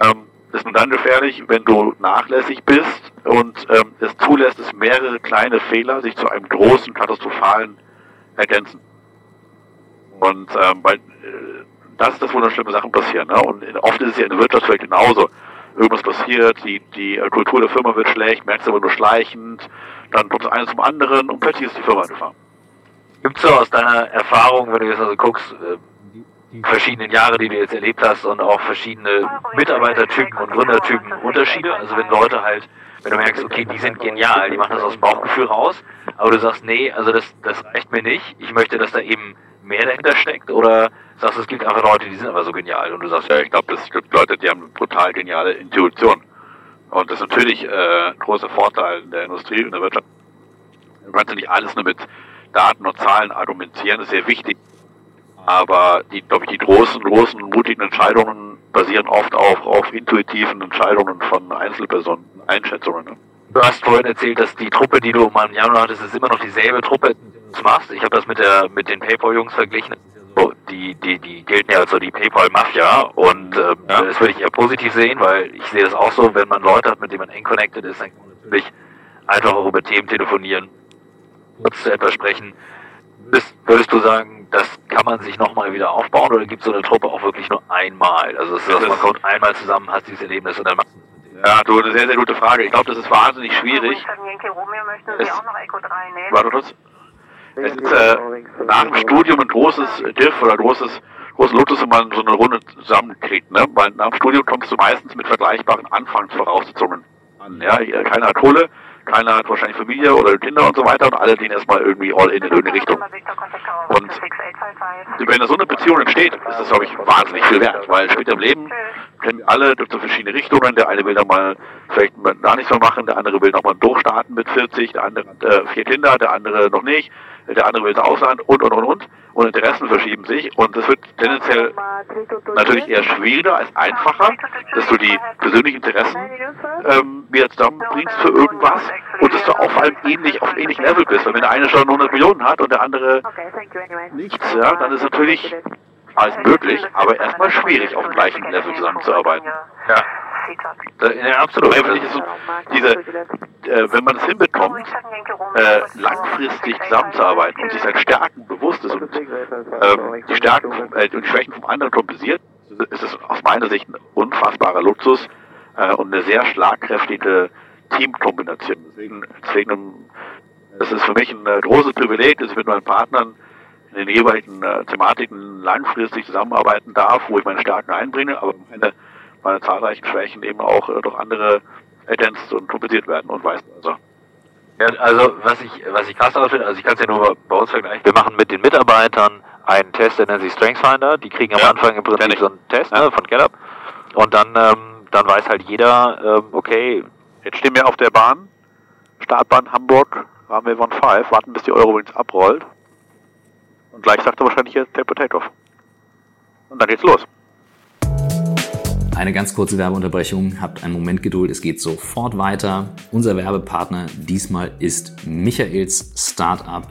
ähm, ist nur dann gefährlich, wenn du nachlässig bist und ähm, es zulässt, dass mehrere kleine Fehler sich zu einem großen, katastrophalen ergänzen. Und ähm, weil, äh, das ist das, wo dann schlimme Sachen passieren. Ne? Und oft ist es ja in der Wirtschaftswelt genauso. Irgendwas passiert, die, die Kultur der Firma wird schlecht, merkst du aber nur schleichend, dann kommt das eine zum anderen und plötzlich ist die Firma gefahren. Gibt es so aus deiner Erfahrung, wenn du jetzt also guckst, äh, verschiedenen Jahre, die du jetzt erlebt hast und auch verschiedene Mitarbeitertypen und Gründertypen Unterschiede? Also wenn Leute halt, wenn du merkst, okay, die sind genial, die machen das aus dem Bauchgefühl raus, aber du sagst, nee, also das, das reicht mir nicht, ich möchte, dass da eben mehr dahinter steckt oder sagst du, es gibt einfach Leute, die sind aber so genial und du sagst, ja, ich glaube, es gibt Leute, die haben brutal geniale Intuition. Und das ist natürlich äh, ein großer Vorteil in der Industrie und der Wirtschaft. Du kannst ja nicht alles nur mit Daten und Zahlen argumentieren, das ist sehr wichtig. Aber die, glaube ich, die großen, großen, mutigen Entscheidungen basieren oft auch auf intuitiven Entscheidungen von Einzelpersonen, Einschätzungen. Du hast vorhin erzählt, dass die Truppe, die du mal im Januar hattest, ist immer noch dieselbe Truppe, die du machst. Ich habe das mit der mit den PayPal-Jungs verglichen. Die, die, die gelten ja als so die PayPal-Mafia und ähm, ja. das würde ich eher positiv sehen, weil ich sehe das auch so, wenn man Leute hat, mit denen man eng connected ist, dann kann man natürlich einfach auch über Themen telefonieren, kurz zu etwas sprechen. Würdest, würdest du sagen, das kann man sich nochmal wieder aufbauen oder gibt es so eine Truppe auch wirklich nur einmal? Also dass man kommt einmal zusammen, hat dieses Erlebnis und dann macht ja, du, eine sehr, sehr gute Frage. Ich glaube, das ist wahnsinnig schwierig. Es, warte kurz. Es ist äh, nach dem Studium ein großes Diff oder großes, großes Lotus, wenn man so eine Runde zusammenkriegt. Ne? Weil nach dem Studium kommst du meistens mit vergleichbaren Anfangsvoraussetzungen an. Ja? Keiner hat Kohle, keiner hat wahrscheinlich Familie oder Kinder und so weiter und alle gehen erstmal irgendwie all in in irgendeine Richtung. Und wenn da so eine Beziehung entsteht, ist das, glaube ich, wahnsinnig viel wert, weil später im Leben kennen wir alle durch so verschiedene Richtungen. Der eine will dann mal vielleicht gar nichts mehr machen, der andere will nochmal durchstarten mit 40, der andere äh, vier Kinder, der andere noch nicht, der andere will ins Ausland und, und, und, und. Und Interessen verschieben sich und es wird tendenziell natürlich eher schwieriger als einfacher, dass du die persönlichen Interessen ähm, wieder zusammenbringst für irgendwas und dass du auf einem ähnlich, auf ähnlichem Level bist. Weil wenn der eine schon 100 Millionen hat und der andere nichts, ja, dann ist natürlich alles möglich, aber erstmal schwierig, auf dem gleichen Level zusammenzuarbeiten. Ja. Ja, absolut. Einfach so diese, äh, wenn man es hinbekommt, äh, langfristig zusammenzuarbeiten und sich seinen Stärken bewusst ist und äh, die Stärken äh, und die Schwächen vom anderen kompensiert, ist es aus meiner Sicht ein unfassbarer Luxus äh, und eine sehr schlagkräftige Teamkombination. Deswegen, deswegen das ist für mich ein äh, großes Privileg, dass ich mit meinen Partnern in den jeweiligen äh, Thematiken langfristig zusammenarbeiten darf, wo ich meine Stärken einbringe, aber meine, meine zahlreichen Schwächen eben auch äh, durch andere ergänzt und kompensiert werden und weiß also. Ja, also was ich was ich krass finde, also ich kann es ja nur bei uns vergleichen, wir machen mit den Mitarbeitern einen Test, der nennt sich StrengthsFinder, die kriegen am ja, Anfang im Prinzip so einen Test ja. ne, von Gallup und dann ähm, dann weiß halt jeder, ähm, okay, jetzt stehen wir auf der Bahn, Startbahn Hamburg, Rahmenwave on 5, warten bis die Euro abrollt und gleich sagt er wahrscheinlich hier Tape Takeoff. Und dann geht's los. Eine ganz kurze Werbeunterbrechung. Habt einen Moment Geduld. Es geht sofort weiter. Unser Werbepartner diesmal ist Michaels Startup,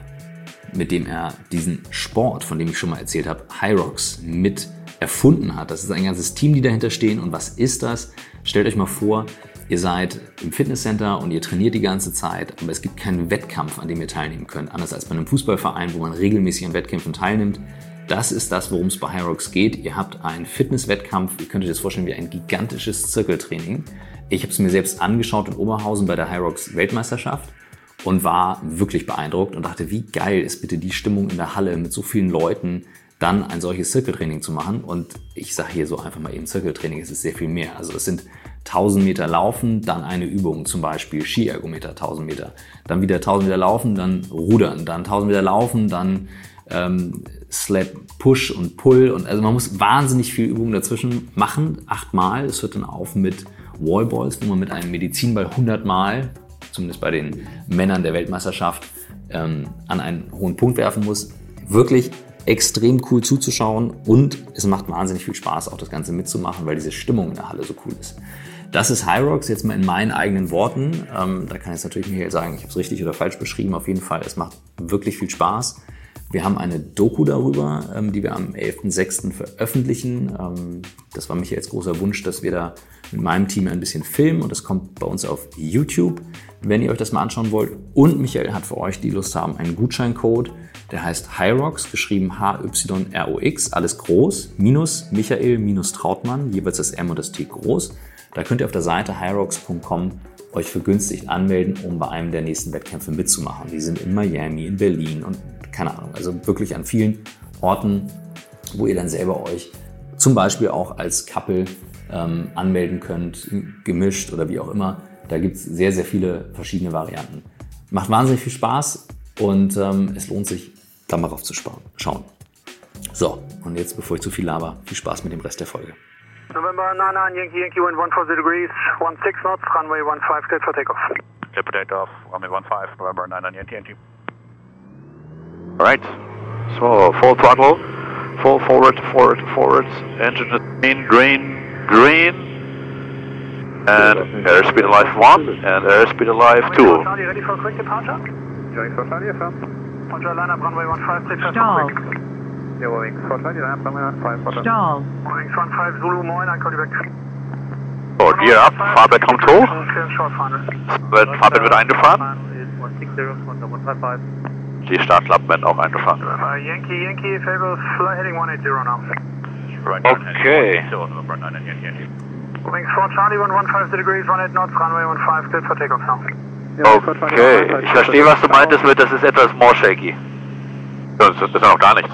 mit dem er diesen Sport, von dem ich schon mal erzählt habe, Hyrox, mit erfunden hat. Das ist ein ganzes Team, die dahinter stehen. Und was ist das? Stellt euch mal vor, Ihr seid im Fitnesscenter und ihr trainiert die ganze Zeit, aber es gibt keinen Wettkampf, an dem ihr teilnehmen könnt. Anders als bei einem Fußballverein, wo man regelmäßig an Wettkämpfen teilnimmt. Das ist das, worum es bei Hyrox geht. Ihr habt einen Fitnesswettkampf. Ihr könnt euch das vorstellen wie ein gigantisches Zirkeltraining. Ich habe es mir selbst angeschaut in Oberhausen bei der Hyrox Weltmeisterschaft und war wirklich beeindruckt und dachte, wie geil ist bitte die Stimmung in der Halle mit so vielen Leuten, dann ein solches Zirkeltraining zu machen. Und ich sage hier so einfach mal eben Zirkeltraining, es ist sehr viel mehr. Also es sind 1000 Meter laufen, dann eine Übung, zum Beispiel Skiergometer 1000 Meter, dann wieder 1000 Meter laufen, dann rudern, dann 1000 Meter laufen, dann ähm, Slap Push und Pull und also man muss wahnsinnig viel Übungen dazwischen machen, achtmal. Es hört dann auf mit Wallballs, wo man mit einem Medizinball 100 Mal, zumindest bei den Männern der Weltmeisterschaft, ähm, an einen hohen Punkt werfen muss. Wirklich extrem cool zuzuschauen und es macht wahnsinnig viel Spaß, auch das Ganze mitzumachen, weil diese Stimmung in der Halle so cool ist. das ist Hyrox jetzt mal in meinen eigenen Worten. Ähm, da kann jetzt natürlich Michael sagen, ich habe es richtig oder falsch beschrieben. Auf jeden Fall, es macht wirklich viel Spaß. Wir haben eine Doku darüber, ähm, die wir am 11.06. veröffentlichen. Ähm, das war Michaels großer Wunsch, dass wir da mit meinem Team ein bisschen filmen und das kommt bei uns auf YouTube, wenn ihr euch das mal anschauen wollt. Und Michael hat für euch, die Lust haben, einen Gutscheincode, der heißt Hyrox, geschrieben H-Y-R-O-X, alles groß, minus Michael, minus Trautmann, jeweils das M und das T groß. Da könnt ihr auf der Seite hyrox.com euch vergünstigt anmelden, um bei einem der nächsten Wettkämpfe mitzumachen. Die sind in Miami, in Berlin und keine Ahnung, also wirklich an vielen Orten, wo ihr dann selber euch zum Beispiel auch als Couple ähm, anmelden könnt, gemischt oder wie auch immer. Da gibt es sehr, sehr viele verschiedene Varianten. Macht wahnsinnig viel Spaß und ähm, es lohnt sich, da mal drauf zu schauen. So, und jetzt, bevor ich zu viel laber, viel Spaß mit dem Rest der Folge. November 99, Yankee, Yankee, wind 140 degrees, 16 knots, runway 15, cleared for takeoff. For takeoff, runway 15, November 99, Yankee, Yankee. Alright, so full throttle, full forward, forward, forward, engine green, green, green, and airspeed alive 1 and airspeed alive 2. Charlie, ready for quick departure? Going for Charlie, affirm. Roger, line runway 15, clear for Stall. quick. Yeah, wings for Charlie, runway 15, roger. Stall. Wings 15, Zulu, moin, I call you back. So, Gear up, Fahrwerk kommt hoch, Clear short final. wird, Fahrwerk wird eingefahren, 160, 155. die Startklappen werden auch eingefahren. Uh, Yankee, Yankee, Fable, fly heading 180 now. Okay. Wings 4 Charlie, 115 degrees, 18 knots, runway 15, cleared for takeoff now. Okay, ich verstehe, was du meintest mit, das ist etwas more shaky. Das ist, das noch gar nichts.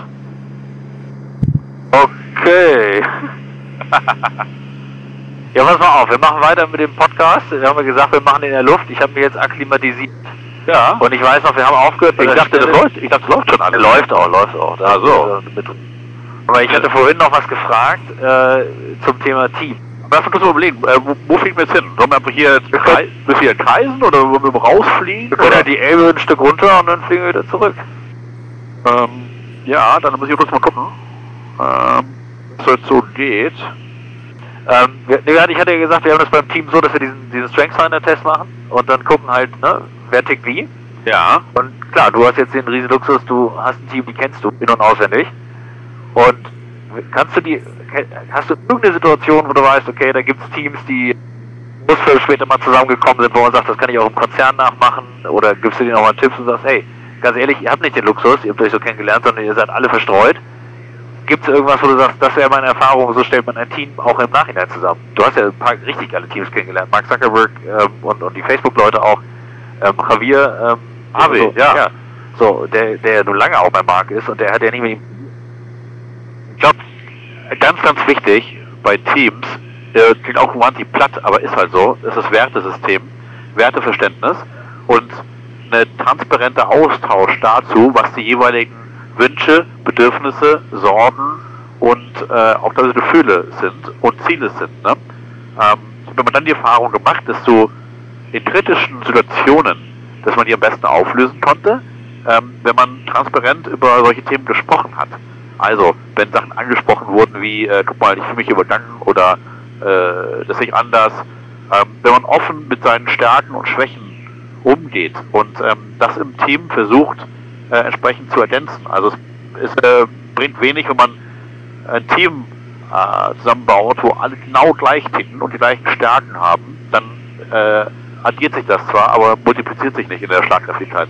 Okay. ja, pass mal auf, wir machen weiter mit dem Podcast. Wir haben ja gesagt, wir machen in der Luft. Ich habe mich jetzt akklimatisiert. Ja. Und ich weiß noch, wir haben aufgehört. Ich dachte, das läuft, ich dachte, das läuft schon alles. Läuft auch, läuft auch. Da Ach so. Aber ich hatte vorhin noch was gefragt äh, zum Thema Team. Aber dafür müssen wir überlegen, äh, wo, wo fliegen wir jetzt hin? Sollen wir einfach hier jetzt krei müssen wir hier kreisen oder wollen wir rausfliegen? Wir können ja die Elbe ein Stück runter und dann fliegen wir wieder zurück. Ähm, ja, dann muss ich kurz mal gucken, ähm, was jetzt so geht. Ähm, wir, ich hatte ja gesagt, wir haben das beim Team so, dass wir diesen, diesen Strength Finder Test machen und dann gucken halt, ne, wer tickt wie. Ja. Und klar, du hast jetzt den riesen Luxus, du hast ein Team, die kennst du in- und auswendig. Und kannst du die, hast du irgendeine Situation, wo du weißt, okay, da gibt es Teams, die Muster später mal zusammengekommen sind, wo man sagt, das kann ich auch im Konzern nachmachen, oder gibst du denen auch mal Tipps und sagst, hey, ganz ehrlich, ihr habt nicht den Luxus, ihr habt euch so kennengelernt, sondern ihr seid alle verstreut. Gibt es irgendwas, wo du sagst, das wäre meine Erfahrung, so stellt man ein Team auch im Nachhinein zusammen? Du hast ja ein paar richtig geile Teams kennengelernt, Mark Zuckerberg ähm, und, und die Facebook-Leute auch, ähm, Javier, ähm, Harvey, so, ja. So, der, der ja nun lange auch bei Mark ist und der hat ja nicht mit ihm Ich glaube, ganz, ganz wichtig bei Teams, äh, klingt auch wahnsinnig platt, aber ist halt so, ist das Wertesystem, Werteverständnis und eine transparente Austausch dazu, was die jeweiligen Wünsche, Bedürfnisse, Sorgen und äh, auch teilweise Gefühle sind und Ziele sind. Ne? Ähm, wenn man dann die Erfahrung gemacht, dass du in kritischen Situationen, dass man die am besten auflösen konnte, ähm, wenn man transparent über solche Themen gesprochen hat. Also, wenn Sachen angesprochen wurden wie, äh, guck mal, ich fühle mich übergangen oder äh, das sehe ich anders, ähm, wenn man offen mit seinen Stärken und Schwächen umgeht und ähm, das im Team versucht äh, entsprechend zu ergänzen. Also es, es äh, bringt wenig, wenn man ein Team äh, zusammenbaut, wo alle genau gleich ticken und die gleichen Stärken haben, dann äh, addiert sich das zwar, aber multipliziert sich nicht in der Schlagkräftigkeit.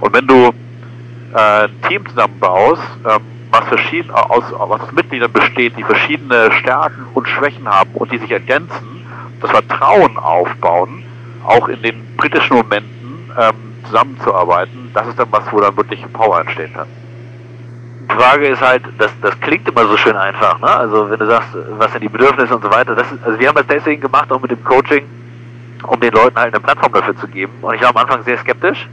Und wenn du äh, ein Team zusammenbaust, ähm, was verschieden aus, aus Mitgliedern besteht, die verschiedene Stärken und Schwächen haben und die sich ergänzen, das Vertrauen aufbauen, auch in den kritischen Momenten ähm, zusammenzuarbeiten, das ist dann was, wo dann wirklich Power entstehen kann. Die Frage ist halt, das, das klingt immer so schön einfach, ne? Also wenn du sagst, was sind die Bedürfnisse und so weiter, das ist, also wir haben das deswegen gemacht, auch mit dem Coaching, um den Leuten halt eine Plattform dafür zu geben. Und ich war am Anfang sehr skeptisch.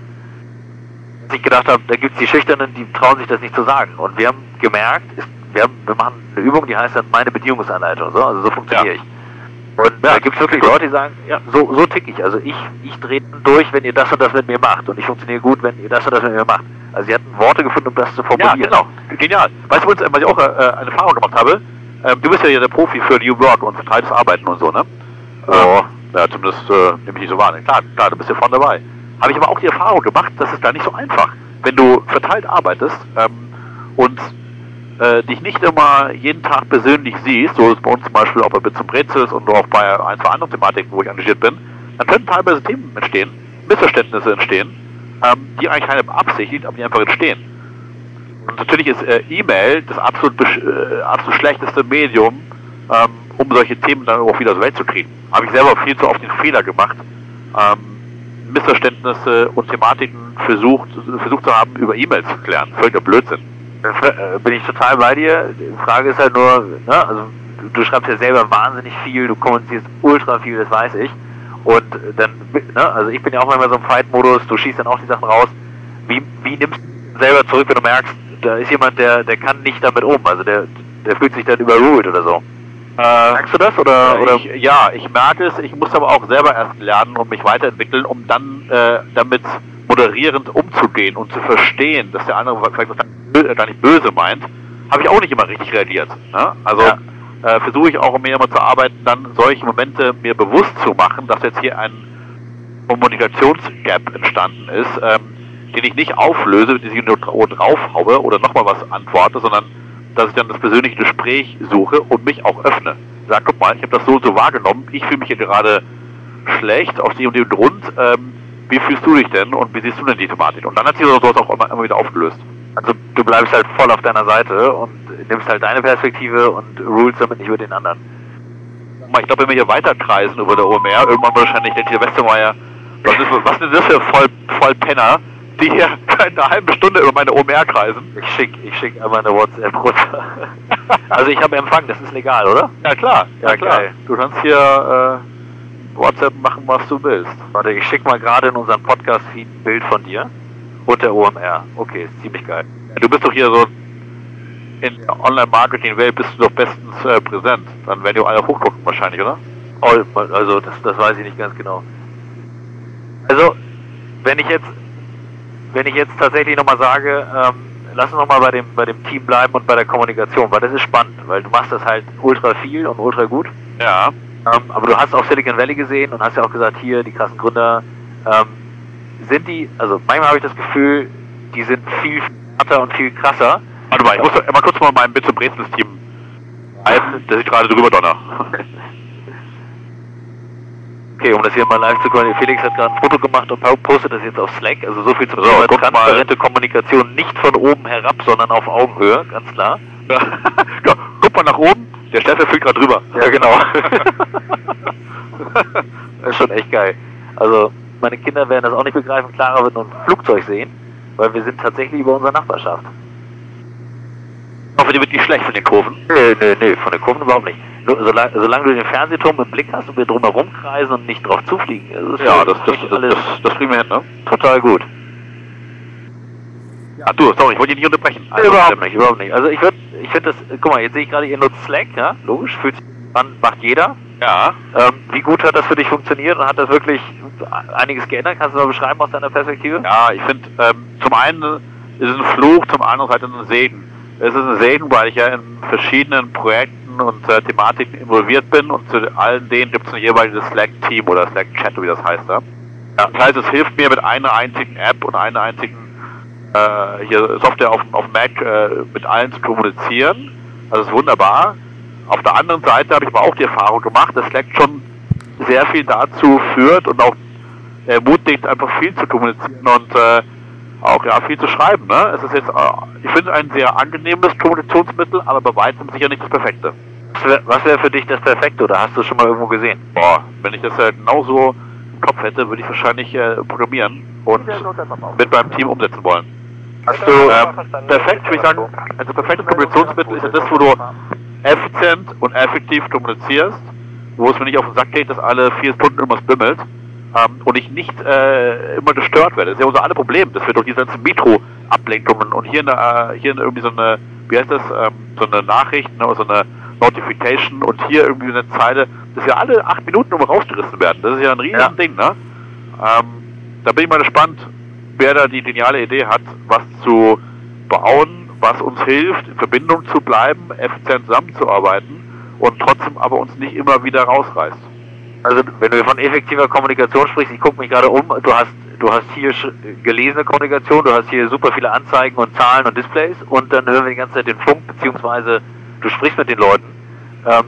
Dass ich gedacht habe, da gibt es die Schüchternen, die trauen sich das nicht zu sagen. Und wir haben gemerkt, ist, wir, haben, wir machen eine Übung, die heißt dann meine Beziehungsanleitung. So, also so funktioniere Ja. ich. Und da gibt es wirklich Leute, die sagen, ja, so, so tick ich. Also ich, ich drehe durch, wenn ihr das und das mit mir macht. Und ich funktioniere gut, wenn ihr das und das mit mir macht. Also sie hatten Worte gefunden, um das zu Ja, formulieren. genau. Genial. Weißt du, was ich auch äh, eine Erfahrung gemacht habe? Ähm, du bist ja der Profi für New Work und verteiltes Arbeiten und so, ne? Ja, ja zumindest äh, nehme ich nicht so wahr. Klar, klar, du bist ja vorne dabei. Habe ich aber auch die Erfahrung gemacht, das ist da nicht so einfach. Wenn du verteilt arbeitest ähm, und äh, dich nicht immer jeden Tag persönlich siehst, so ist bei uns zum Beispiel auch bei Bits und Brezels und auch bei ein, zwei anderen Thematiken, wo ich engagiert bin, dann können teilweise Themen entstehen, Missverständnisse entstehen, ähm, die eigentlich keiner beabsichtigt, aber die einfach entstehen. Und natürlich ist äh, E-Mail das absolut, äh, absolut schlechteste Medium, ähm, um solche Themen dann auch wieder so Welt zu kriegen. Habe ich selber viel zu oft den Fehler gemacht, ähm, Missverständnisse und Thematiken versucht, versucht zu haben, über E-Mails zu klären. Völliger Blödsinn. Äh, bin ich total bei dir. Die Frage ist halt nur, ne, also du, schreibst ja selber wahnsinnig viel, du kommunizierst ultra viel, das weiß ich. Und dann, ne, also ich bin ja auch manchmal so im Fight-Modus, du schießt dann auch die Sachen raus. Wie, wie nimmst du selber zurück, wenn du merkst, da ist jemand, der, der kann nicht damit um, also der, der fühlt sich dann überruled oder so. Äh, Merkst du das oder, äh, oder? Ich, ja, ich merke es. Ich muss aber auch selber erst lernen und mich weiterentwickeln, um dann äh, damit moderierend umzugehen und zu verstehen, dass der andere vielleicht was gar nicht böse meint. Habe ich auch nicht immer richtig reagiert. Ne? Also ja. äh, versuche ich auch mehr immer zu arbeiten, dann solche Momente mir bewusst zu machen, dass jetzt hier ein Kommunikationsgap entstanden ist, ähm, den ich nicht auflöse, die ich nur draufhaue oder nochmal was antworte, sondern dass ich dann das persönliche Gespräch suche und mich auch öffne. Sag, guck mal, ich habe das so und so wahrgenommen, ich fühle mich hier gerade schlecht aus dem und dem Grund. Ähm, wie fühlst du dich denn und wie siehst du denn die Thematik? Und dann hat sich sowas auch immer, immer wieder aufgelöst. Also du bleibst halt voll auf deiner Seite und nimmst halt deine Perspektive und rulst damit nicht über den anderen. Ich glaube, wenn wir hier weiterkreisen über der OMR, irgendwann wahrscheinlich denkt der Westermeier, was ist, was ist das für voll, voll Penner? die hier eine halbe Stunde über meine OMR kreisen. Ich schick, ich schick einmal eine WhatsApp runter. also ich habe Empfang, das ist legal, oder? Ja klar, ja, ja klar. Geil. Du kannst hier äh, WhatsApp machen, was du willst. Warte, ich schick mal gerade in unseren Podcast-Feed ein Bild von dir und der OMR. Okay, ist ziemlich geil. Du bist doch hier so in der Online-Marketing-Welt bist du doch bestens äh, präsent. Dann werden die alle hochgucken wahrscheinlich, oder? Oh, also das, das weiß ich nicht ganz genau. Also, wenn ich jetzt wenn ich jetzt tatsächlich nochmal sage, ähm, lass uns nochmal bei dem, bei dem Team bleiben und bei der Kommunikation, weil das ist spannend, weil du machst das halt ultra viel und ultra gut. Ja. Ähm, aber du hast auch Silicon Valley gesehen und hast ja auch gesagt, hier, die krassen Gründer, ähm, sind die, also manchmal habe ich das Gefühl, die sind viel härter und viel krasser. Warte mal, ich muss mal kurz mal mein Bit zum Brezels-Team halten, dass ich gerade drüber donner. Okay, um das hier mal live zu können, Felix hat gerade ein Foto gemacht und postet das jetzt auf Slack. Also so viel zum so, Thema transparente mal. Kommunikation, nicht von oben herab, sondern auf Augenhöhe, ganz klar. Ja. Guck mal nach oben, der Steffen fliegt gerade drüber. Ja, genau. das ist schon echt geil. Also meine Kinder werden das auch nicht begreifen. Clara wird nur ein Flugzeug sehen, weil wir sind tatsächlich über unserer Nachbarschaft. Ich hoffe, die wird nicht schlecht von den Kurven. Nö, nö, nö, von den Kurven überhaupt nicht. Solange, solange du den Fernsehturm im Blick hast und wir drumherum kreisen und nicht drauf zufliegen. Das ja, das, das, das, alles das, das kriegen wir hin, ne? Total gut. Ja, du, sorry, ich wollte dich nicht unterbrechen. Also, überhaupt nicht, überhaupt nicht. Also ich würde, ich finde das, guck mal, jetzt sehe ich gerade, ihr nutzt Slack, ja, logisch, fühlt sich an, macht jeder. Ja. Ähm, wie gut hat das für dich funktioniert und hat das wirklich einiges geändert? Kannst du mal beschreiben aus deiner Perspektive? Ja, ich finde, ähm, zum einen ist es ein Fluch, zum anderen halt ein Segen. Es ist ein Segen, weil ich ja in verschiedenen Projekten und äh, Thematiken involviert bin und zu allen denen gibt es ein jeweiliges Slack-Team oder Slack-Chat, wie das heißt. Ja? Das heißt, es hilft mir mit einer einzigen App und einer einzigen äh, hier Software auf, auf Mac äh, mit allen zu kommunizieren. Also ist wunderbar. Auf der anderen Seite habe ich aber auch die Erfahrung gemacht, dass Slack schon sehr viel dazu führt und auch ermutigt, einfach viel zu kommunizieren und äh, auch ja viel zu schreiben. Ne? Es ist jetzt, äh, ich finde ein sehr angenehmes Kommunikationsmittel, aber bei weitem sicher nicht das Perfekte. Was wäre für dich das Perfekte oder hast du es schon mal irgendwo gesehen? Boah, wenn ich das äh, genauso im Kopf hätte, würde ich wahrscheinlich äh, programmieren und mit meinem Team umsetzen wollen. Du ähm, perfekt, würde ich sagen, also perfektes Kommunikationsmittel ist ja das, wo du effizient und effektiv kommunizierst, wo es mir nicht auf den Sack geht, dass alle vier Stunden irgendwas bimmelt ähm, und ich nicht äh, immer gestört werde. Das ist ja unser alle Problem, dass wir durch diese ganzen Metro-Ablenkungen und hier, eine, hier irgendwie so eine, wie heißt das, ähm, so eine Nachricht, ne, so eine Notification und hier irgendwie eine Zeile, dass wir alle acht Minuten immer rausgerissen werden. Das ist ja ein riesen ja. Ding, ne? Ähm, da bin ich mal gespannt, wer da die geniale Idee hat, was zu bauen, was uns hilft, in Verbindung zu bleiben, effizient zusammenzuarbeiten und trotzdem aber uns nicht immer wieder rausreißt. Also wenn du von effektiver Kommunikation sprichst, ich gucke mich gerade um, du hast du hast hier gelesene Kommunikation, du hast hier super viele Anzeigen und Zahlen und Displays und dann hören wir die ganze Zeit den Funk, beziehungsweise du sprichst mit den Leuten. Ähm,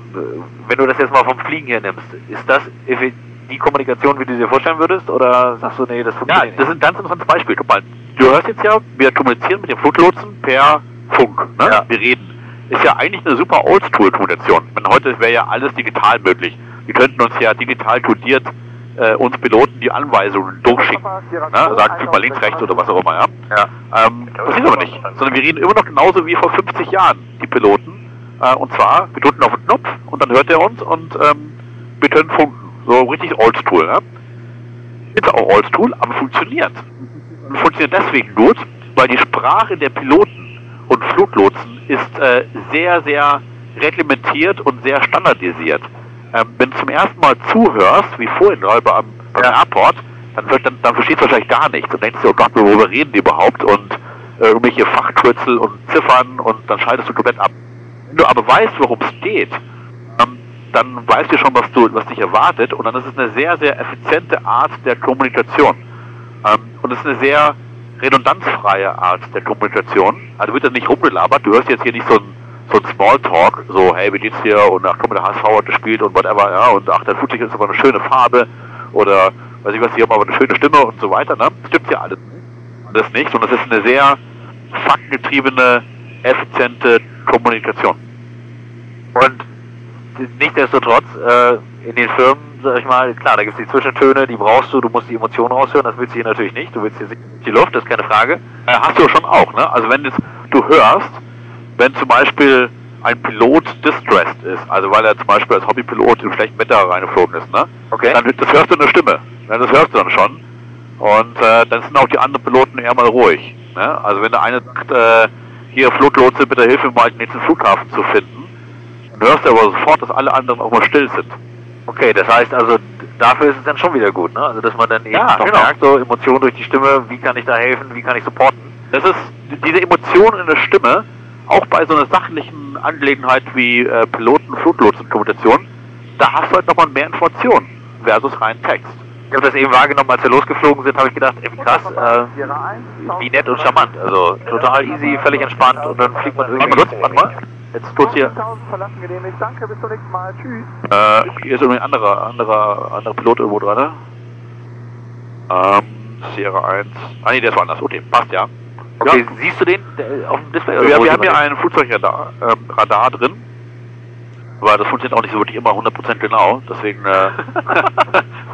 wenn du das jetzt mal vom Fliegen her nimmst, ist das effe- die Kommunikation, wie du dir vorstellen würdest, oder sagst du, nee, das Ja, funktioniert das ist ein ganz interessantes Beispiel. Guck mal, du hörst jetzt ja, wir kommunizieren mit dem Fluglotsen per Funk. Ne? Ja. Wir reden. Ist ja eigentlich eine super Oldschool-Kommunikation. Heute wäre ja alles digital möglich. Wir könnten uns ja digital kodiert äh, uns Piloten die Anweisungen durchschicken. Ne? Sagt, flieg mal links, rechts oder was auch immer. Ja? Ja. Ähm, das ist aber nicht. Sondern wir reden immer noch genauso wie vor 50 Jahren, die Piloten. Äh, und zwar, wir drücken auf den Knopf und dann hört er uns und ähm, wir können funken. So richtig oldschool. Ne? Ist auch oldschool, aber funktioniert. Und funktioniert deswegen gut, weil die Sprache der Piloten und Fluglotsen ist äh, sehr, sehr reglementiert und sehr standardisiert. Ähm, wenn du zum ersten Mal zuhörst, wie vorhin gerade beim, beim Airport, dann, wird, dann, dann verstehst du wahrscheinlich gar nichts und denkst dir, oh Gott, worüber reden die überhaupt und äh, irgendwelche Fachkürzel und Ziffern und dann schaltest du komplett ab. Wenn du aber weißt, worum es geht, dann weißt du schon, was, du, was dich erwartet und dann ist es eine sehr, sehr effiziente Art der Kommunikation. Ähm, und es ist eine sehr redundanzfreie Art der Kommunikation. Also wird das nicht rumgelabert, du hörst jetzt hier nicht so ein, so ein Smalltalk, so, hey, wie geht's dir und ach, mal, der HSV hat gespielt und whatever, ja, und ach, der Flugzeug ist aber eine schöne Farbe oder, weiß ich was, die haben aber eine schöne Stimme und so weiter, ne? Stimmt ja alles. Das nicht, sondern es ist eine sehr faktengetriebene, effiziente Kommunikation. Und nichtsdestotrotz, äh, in den Firmen, sag ich mal, klar, da gibt es die Zwischentöne, die brauchst du, du musst die Emotionen raushören, das willst du hier natürlich nicht, du willst hier die Luft, das ist keine Frage. Äh, hast du schon auch, ne? Also wenn jetzt, du hörst, wenn zum Beispiel ein Pilot distressed ist, also weil er zum Beispiel als Hobbypilot im schlechten Wetter reingeflogen ist, ne? Okay. Dann das hörst du in der Stimme. Ne? Das hörst du dann schon. Und äh, dann sind auch die anderen Piloten eher mal ruhig. Ne? Also wenn der eine sagt, äh, hier Fluglotse, bitte hilf mir mal den nächsten Flughafen zu finden, dann hörst du aber sofort, dass alle anderen auch mal still sind. Okay, das heißt also, dafür ist es dann schon wieder gut, ne? Also dass man dann eben Ja, noch genau. merkt, so Emotionen durch die Stimme, wie kann ich da helfen, wie kann ich supporten. Das ist diese Emotion in der Stimme, auch bei so einer sachlichen Angelegenheit wie äh, Piloten-Fluglotsen-Kommunikation, da hast du halt nochmal mehr Informationen versus rein Text. Ich habe das eben wahrgenommen, als wir losgeflogen sind, habe ich gedacht, ey, krass, äh, wie nett und charmant. Also total easy, völlig entspannt und dann fliegt man Warte irgendwie. mal kurz, warte mal. Jetzt kurz hier. verlassen genehmigt. Danke, bis zum nächsten Mal. Tschüss. Äh, hier ist irgendwie ein anderer, anderer, anderer Pilot irgendwo dran. Ne? Ähm, Sierra 1. Ah nee, der ist woanders. Okay, passt ja. Okay, Ja. siehst du den äh, auf dem Display? Ja, wir haben er hier ein Flugzeugradar ähm, Radar drin. Aber das funktioniert auch nicht so wirklich immer 100% genau. Deswegen, äh,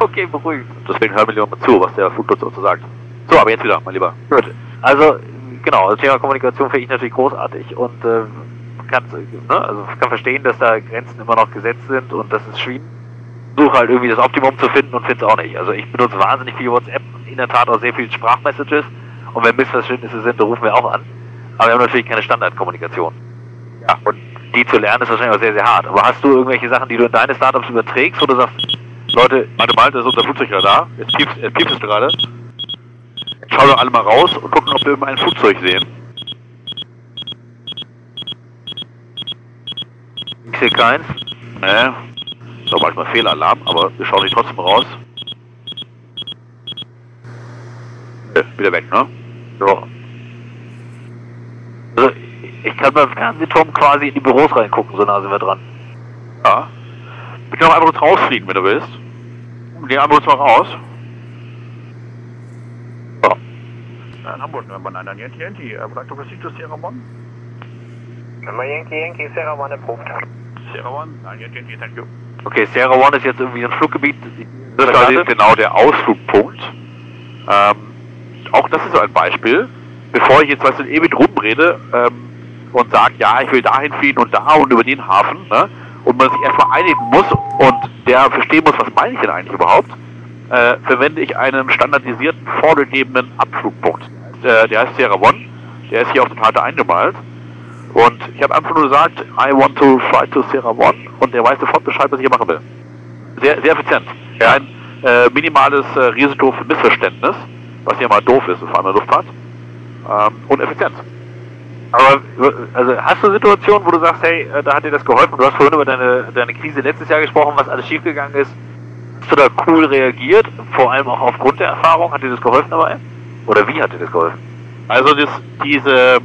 okay, beruhigt. deswegen hören wir lieber mal zu, was der Fluglotse uns so sagt. So, aber jetzt wieder, mein Lieber. Gut. Also, genau, das Thema Kommunikation finde ich natürlich großartig und äh, kann, ne, also kann verstehen, dass da Grenzen immer noch gesetzt sind und das ist schwierig. Suche halt irgendwie das Optimum zu finden und finde es auch nicht. Also ich benutze wahnsinnig viel WhatsApp in der Tat auch sehr viel Sprachmessages und wenn Missverständnisse sind, rufen wir auch an. Aber wir haben natürlich keine Standardkommunikation. Ja, und die zu lernen ist wahrscheinlich auch sehr, sehr hart. Aber hast du irgendwelche Sachen, die du in deine Startups überträgst, wo du sagst, Leute, Warte mal, das ist unser Flugzeugradar. Jetzt piept, jetzt piept es gerade. Schauen wir alle mal raus und gucken, ob wir irgendein Flugzeug sehen. Ich sehe keins. Ne? Ist auch manchmal Fehlalarm, aber wir schauen sich trotzdem raus. Äh, wieder weg, ne? Ja. Also, ich kann beim Fernsehturm quasi in die Büros reingucken, so nah sind wir dran. Ja. Wir können auch einmal kurz rausfliegen, wenn du willst. Gehen einmal kurz mal raus. Ja. Hamburg, November 9 Yankee Yankee. I would like to proceed to Nummer Yankee Yankee, Sierra One approved. Sierra One, 9 Yankee thank you. Okay, Sierra One ist jetzt irgendwie ein Fluggebiet. Das ist genau der Ausflugpunkt. Ähm, auch das ist so ein Beispiel. Bevor ich jetzt was in ewig rumrede ähm, und sage, ja, ich will dahin fliegen und da und über den Hafen, ne? und man sich erstmal einigen muss und der verstehen muss, was meine ich denn eigentlich überhaupt, äh, verwende ich einen standardisierten, vorgegebenen Abflugpunkt. Äh, der heißt Sierra One, der ist hier auf der Karte eingemalt. Und ich habe einfach nur gesagt, I want to fly to Sierra One und der weiß sofort Bescheid, was ich hier machen will. Sehr, sehr effizient. Ein äh, minimales äh, Risiko für Missverständnis, was ja mal doof ist, vor allem in der Luftfahrt. Ähm, und effizient. Aber also hast du Situationen, wo du sagst, hey, äh, da hat dir das geholfen? Du hast vorhin über deine, deine Krise letztes Jahr gesprochen, was alles schiefgegangen ist. Hast du da cool reagiert? Vor allem auch aufgrund der Erfahrung? Hat dir das geholfen dabei? Oder wie hat dir das geholfen? Also das, diese,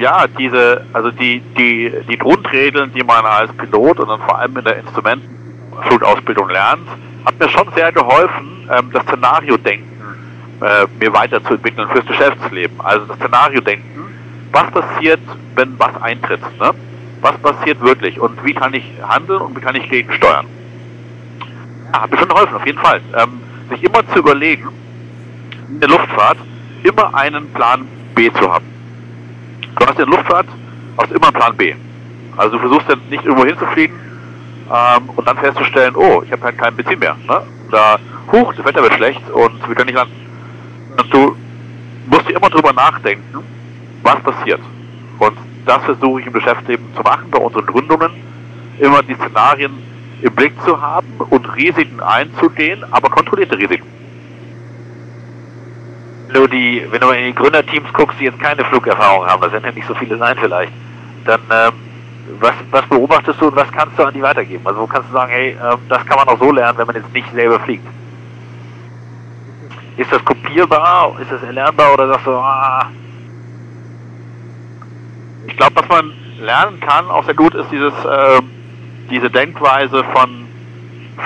ja, diese, also die, die, die Grundregeln, die man als Pilot und dann vor allem in der Instrumentenflutausbildung lernt, hat mir schon sehr geholfen, ähm, das Szenario-Denken äh, mir weiterzuentwickeln fürs Geschäftsleben. Also das Szenario-Denken, was passiert, wenn was eintritt, ne? Was passiert wirklich und wie kann ich handeln und wie kann ich gegensteuern? Ja, hat mir schon geholfen, auf jeden Fall. Ähm, sich immer zu überlegen, in der Luftfahrt immer einen Plan B zu haben. Du hast in der Luftfahrt hast immer einen Plan B. Also du versuchst dann nicht irgendwo hinzufliegen ähm, und dann festzustellen, oh, ich habe halt keinen Benzin mehr. Ne? Oder, huch, das Wetter wird schlecht und wir können nicht landen. Und du musst dir immer drüber nachdenken, was passiert. Und das versuche ich im Geschäftsleben zu machen, bei unseren Gründungen, immer die Szenarien im Blick zu haben und Risiken einzugehen, aber kontrollierte Risiken. Wenn du, die, wenn du in die Gründerteams guckst, die jetzt keine Flugerfahrung haben, das werden ja nicht so viele sein vielleicht, dann ähm, was, was beobachtest du und was kannst du an die weitergeben? Also wo kannst du sagen, hey, ähm, das kann man auch so lernen, wenn man jetzt nicht selber fliegt? Ist das kopierbar? Ist das erlernbar oder sagst du, ah, Ich glaube, was man lernen kann, auch sehr gut, ist dieses, ähm, diese Denkweise von,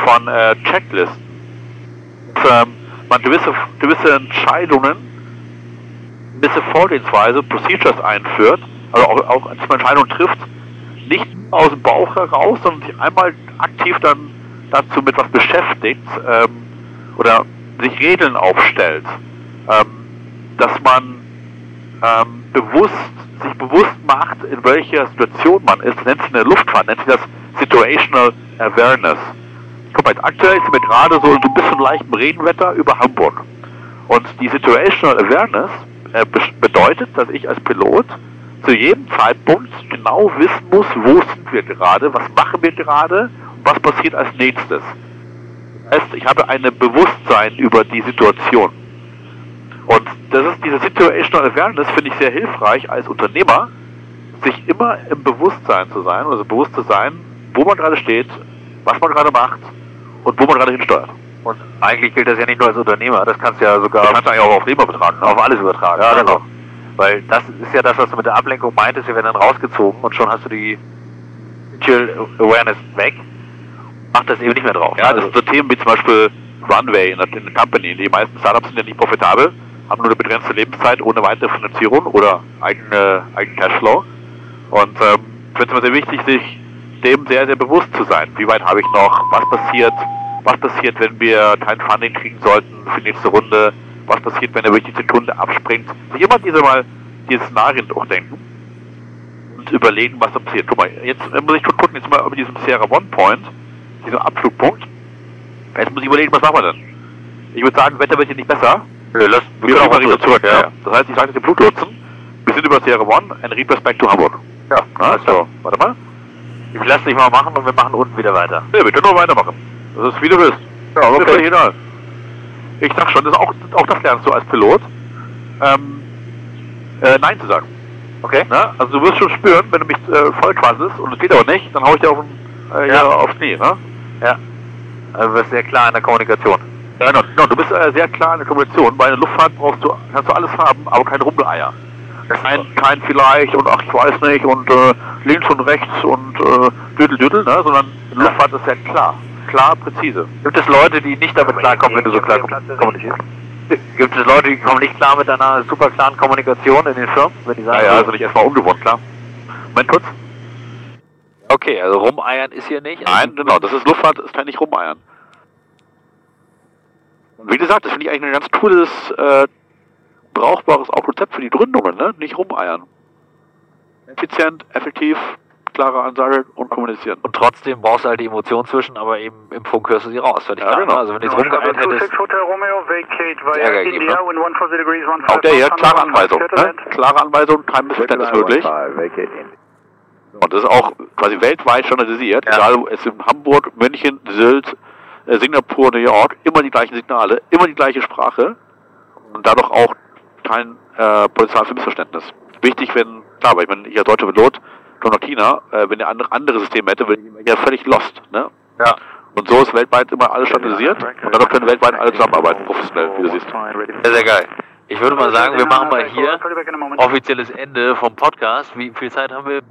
von äh, Checklisten. Ähm, man gewisse, gewisse Entscheidungen, gewisse Vorgehensweise, Procedures einführt, also auch, auch als man Entscheidungen trifft, nicht aus dem Bauch heraus, sondern sich einmal aktiv dann dazu mit was beschäftigt ähm, oder sich Regeln aufstellt, ähm, dass man ähm, bewusst, sich bewusst macht, in welcher Situation man ist, nennt sich in der Luftfahrt, nennt sich das Situational Awareness. Guck mal, aktuell sind wir gerade so ein bisschen leichtem Regenwetter über Hamburg. Und die Situational Awareness äh, be- bedeutet, dass ich als Pilot zu jedem Zeitpunkt genau wissen muss, wo sind wir gerade, was machen wir gerade was passiert als nächstes. Ich habe ein Bewusstsein über die Situation. Und das ist diese Situational Awareness, finde ich sehr hilfreich als Unternehmer, sich immer im Bewusstsein zu sein, also bewusst zu sein, wo man gerade steht, was man gerade macht und wo man gerade hinsteuert. und eigentlich gilt das ja nicht nur als Unternehmer, das kannst du ja sogar Das kannst du eigentlich auch auf Leben übertragen. ne? auf alles übertragen. Ja, genau. Weil das ist ja das, was du mit der Ablenkung meintest, wir werden dann rausgezogen und schon hast du die Chill Awareness weg. Mach das eben nicht mehr drauf. Ja, das Also- sind so Themen wie zum Beispiel Runway in der, in der Company. Die meisten Startups sind ja nicht profitabel, haben nur eine begrenzte Lebenszeit ohne weitere Finanzierung oder eigene, eigenen Cashflow. Und ähm, ich finde es immer sehr wichtig, sich dem sehr, sehr bewusst zu sein. Wie weit habe ich noch? Was passiert? Was passiert, wenn wir kein Funding kriegen sollten für die nächste Runde? Was passiert, wenn er wirklich die Sekunde abspringt? Sich immer diese mal diese Szenarien durchdenken und überlegen, was da passiert. Guck mal, jetzt muss ich schon gucken, jetzt mal über diesen Sierra One Point, diesen Abflugpunkt. Jetzt muss ich überlegen, was machen wir denn? Ich würde sagen, Wetter wird hier nicht besser. Nö, lass, Wir können auch mal wieder zurück, ja. Das heißt, ich sage dem Fluglotsen, wir sind über Sierra One and request back to Hamburg. Ja, Na, so, warte mal. Ich lass dich mal machen und wir machen unten wieder weiter. Nee, wir können nur weitermachen. Das ist wie du willst. Ja, okay. völlig egal. Ich sag schon, das ist auch, auch das lernst du als Pilot, ähm, äh, Nein zu sagen. Okay? Ne? Also du wirst schon spüren, wenn du mich äh, voll quasselst und es geht aber nicht, dann hau ich dir auf den, äh, Ja. ja. aufs Knie. Ne? Ja. Also du bist sehr klar in der Kommunikation. Ja, genau, genau. Du bist äh, sehr klar in der Kommunikation. Bei der Luftfahrt brauchst du, kannst du alles haben, aber kein Rumgeeier. Kein, kein vielleicht und ach, ich weiß nicht und äh, links und rechts und äh, düdel, düdel, ne? sondern Luftfahrt ist sehr klar. Klar, präzise. Gibt es Leute, die nicht damit klarkommen, wenn du so klar kom- kommunizierst? Gibt es Leute, die kommen nicht klar mit einer super klaren Kommunikation in den Firmen, wenn die sagen, Ja, ja, also nicht erstmal ungewohnt, klar. Moment kurz. okay, also rumeiern ist hier nicht. Nein, genau, das ist Luftfahrt, ist kein nicht rumeiern. Und wie gesagt, das finde ich eigentlich ein ganz cooles, äh, brauchbares auch Konzept für die Gründungen, ne? Nicht rumeiern. Effizient, effektiv, klare Ansage und kommunizieren. Und trotzdem brauchst du halt die Emotion zwischen, aber eben im Funk hörst du sie raus. Völlig Ja, klar. genau. ne? Also wenn du jetzt rumgeeiert hättest, 26 Hotel Romeo, vacate via India, ne? wind 140 degrees, 15 Auch der hier, klare Anweisung. Ne? Klare Anweisung, kein Missverständnis möglich. Und das ist auch quasi weltweit standardisiert, Ja. egal es in Hamburg, München, Sylt, äh, Singapur, New York, immer die gleichen Signale, immer die gleiche Sprache und dadurch auch kein äh, Potenzial für Missverständnis. Wichtig, wenn, klar, weil ich meine, ich als deutscher Pilot, komme nach China, äh, wenn der andere, andere Systeme hätte, wäre ich ja völlig lost. Ne? Ja. Und so ist weltweit immer alles standardisiert und dann können weltweit alle zusammenarbeiten, professionell, wie du siehst. Sehr, sehr geil. Ich würde mal sagen, wir machen mal hier offizielles Ende vom Podcast. Wie viel Zeit haben wir?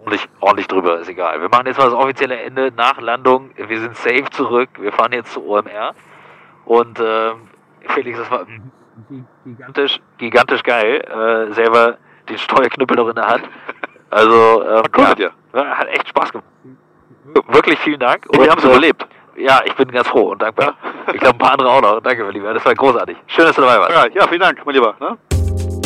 Ordentlich, ordentlich drüber, ist egal. Wir machen jetzt mal das offizielle Ende nach Landung. Wir sind safe zurück. Wir fahren jetzt zu OMR. Und äh, Felix, das war gigantisch, gigantisch geil. Äh, selber den Steuerknüppel noch in der Hand. Also, ähm, cool ja, ja, hat echt Spaß gemacht. Wirklich vielen Dank. Und wir haben es äh, überlebt. Ja, ich bin ganz froh und dankbar. Ich glaube, ein paar andere auch noch. Danke, mein Lieber. Das war großartig. Schön, dass du dabei warst. Ja, ja, vielen Dank, mein Lieber. Ne?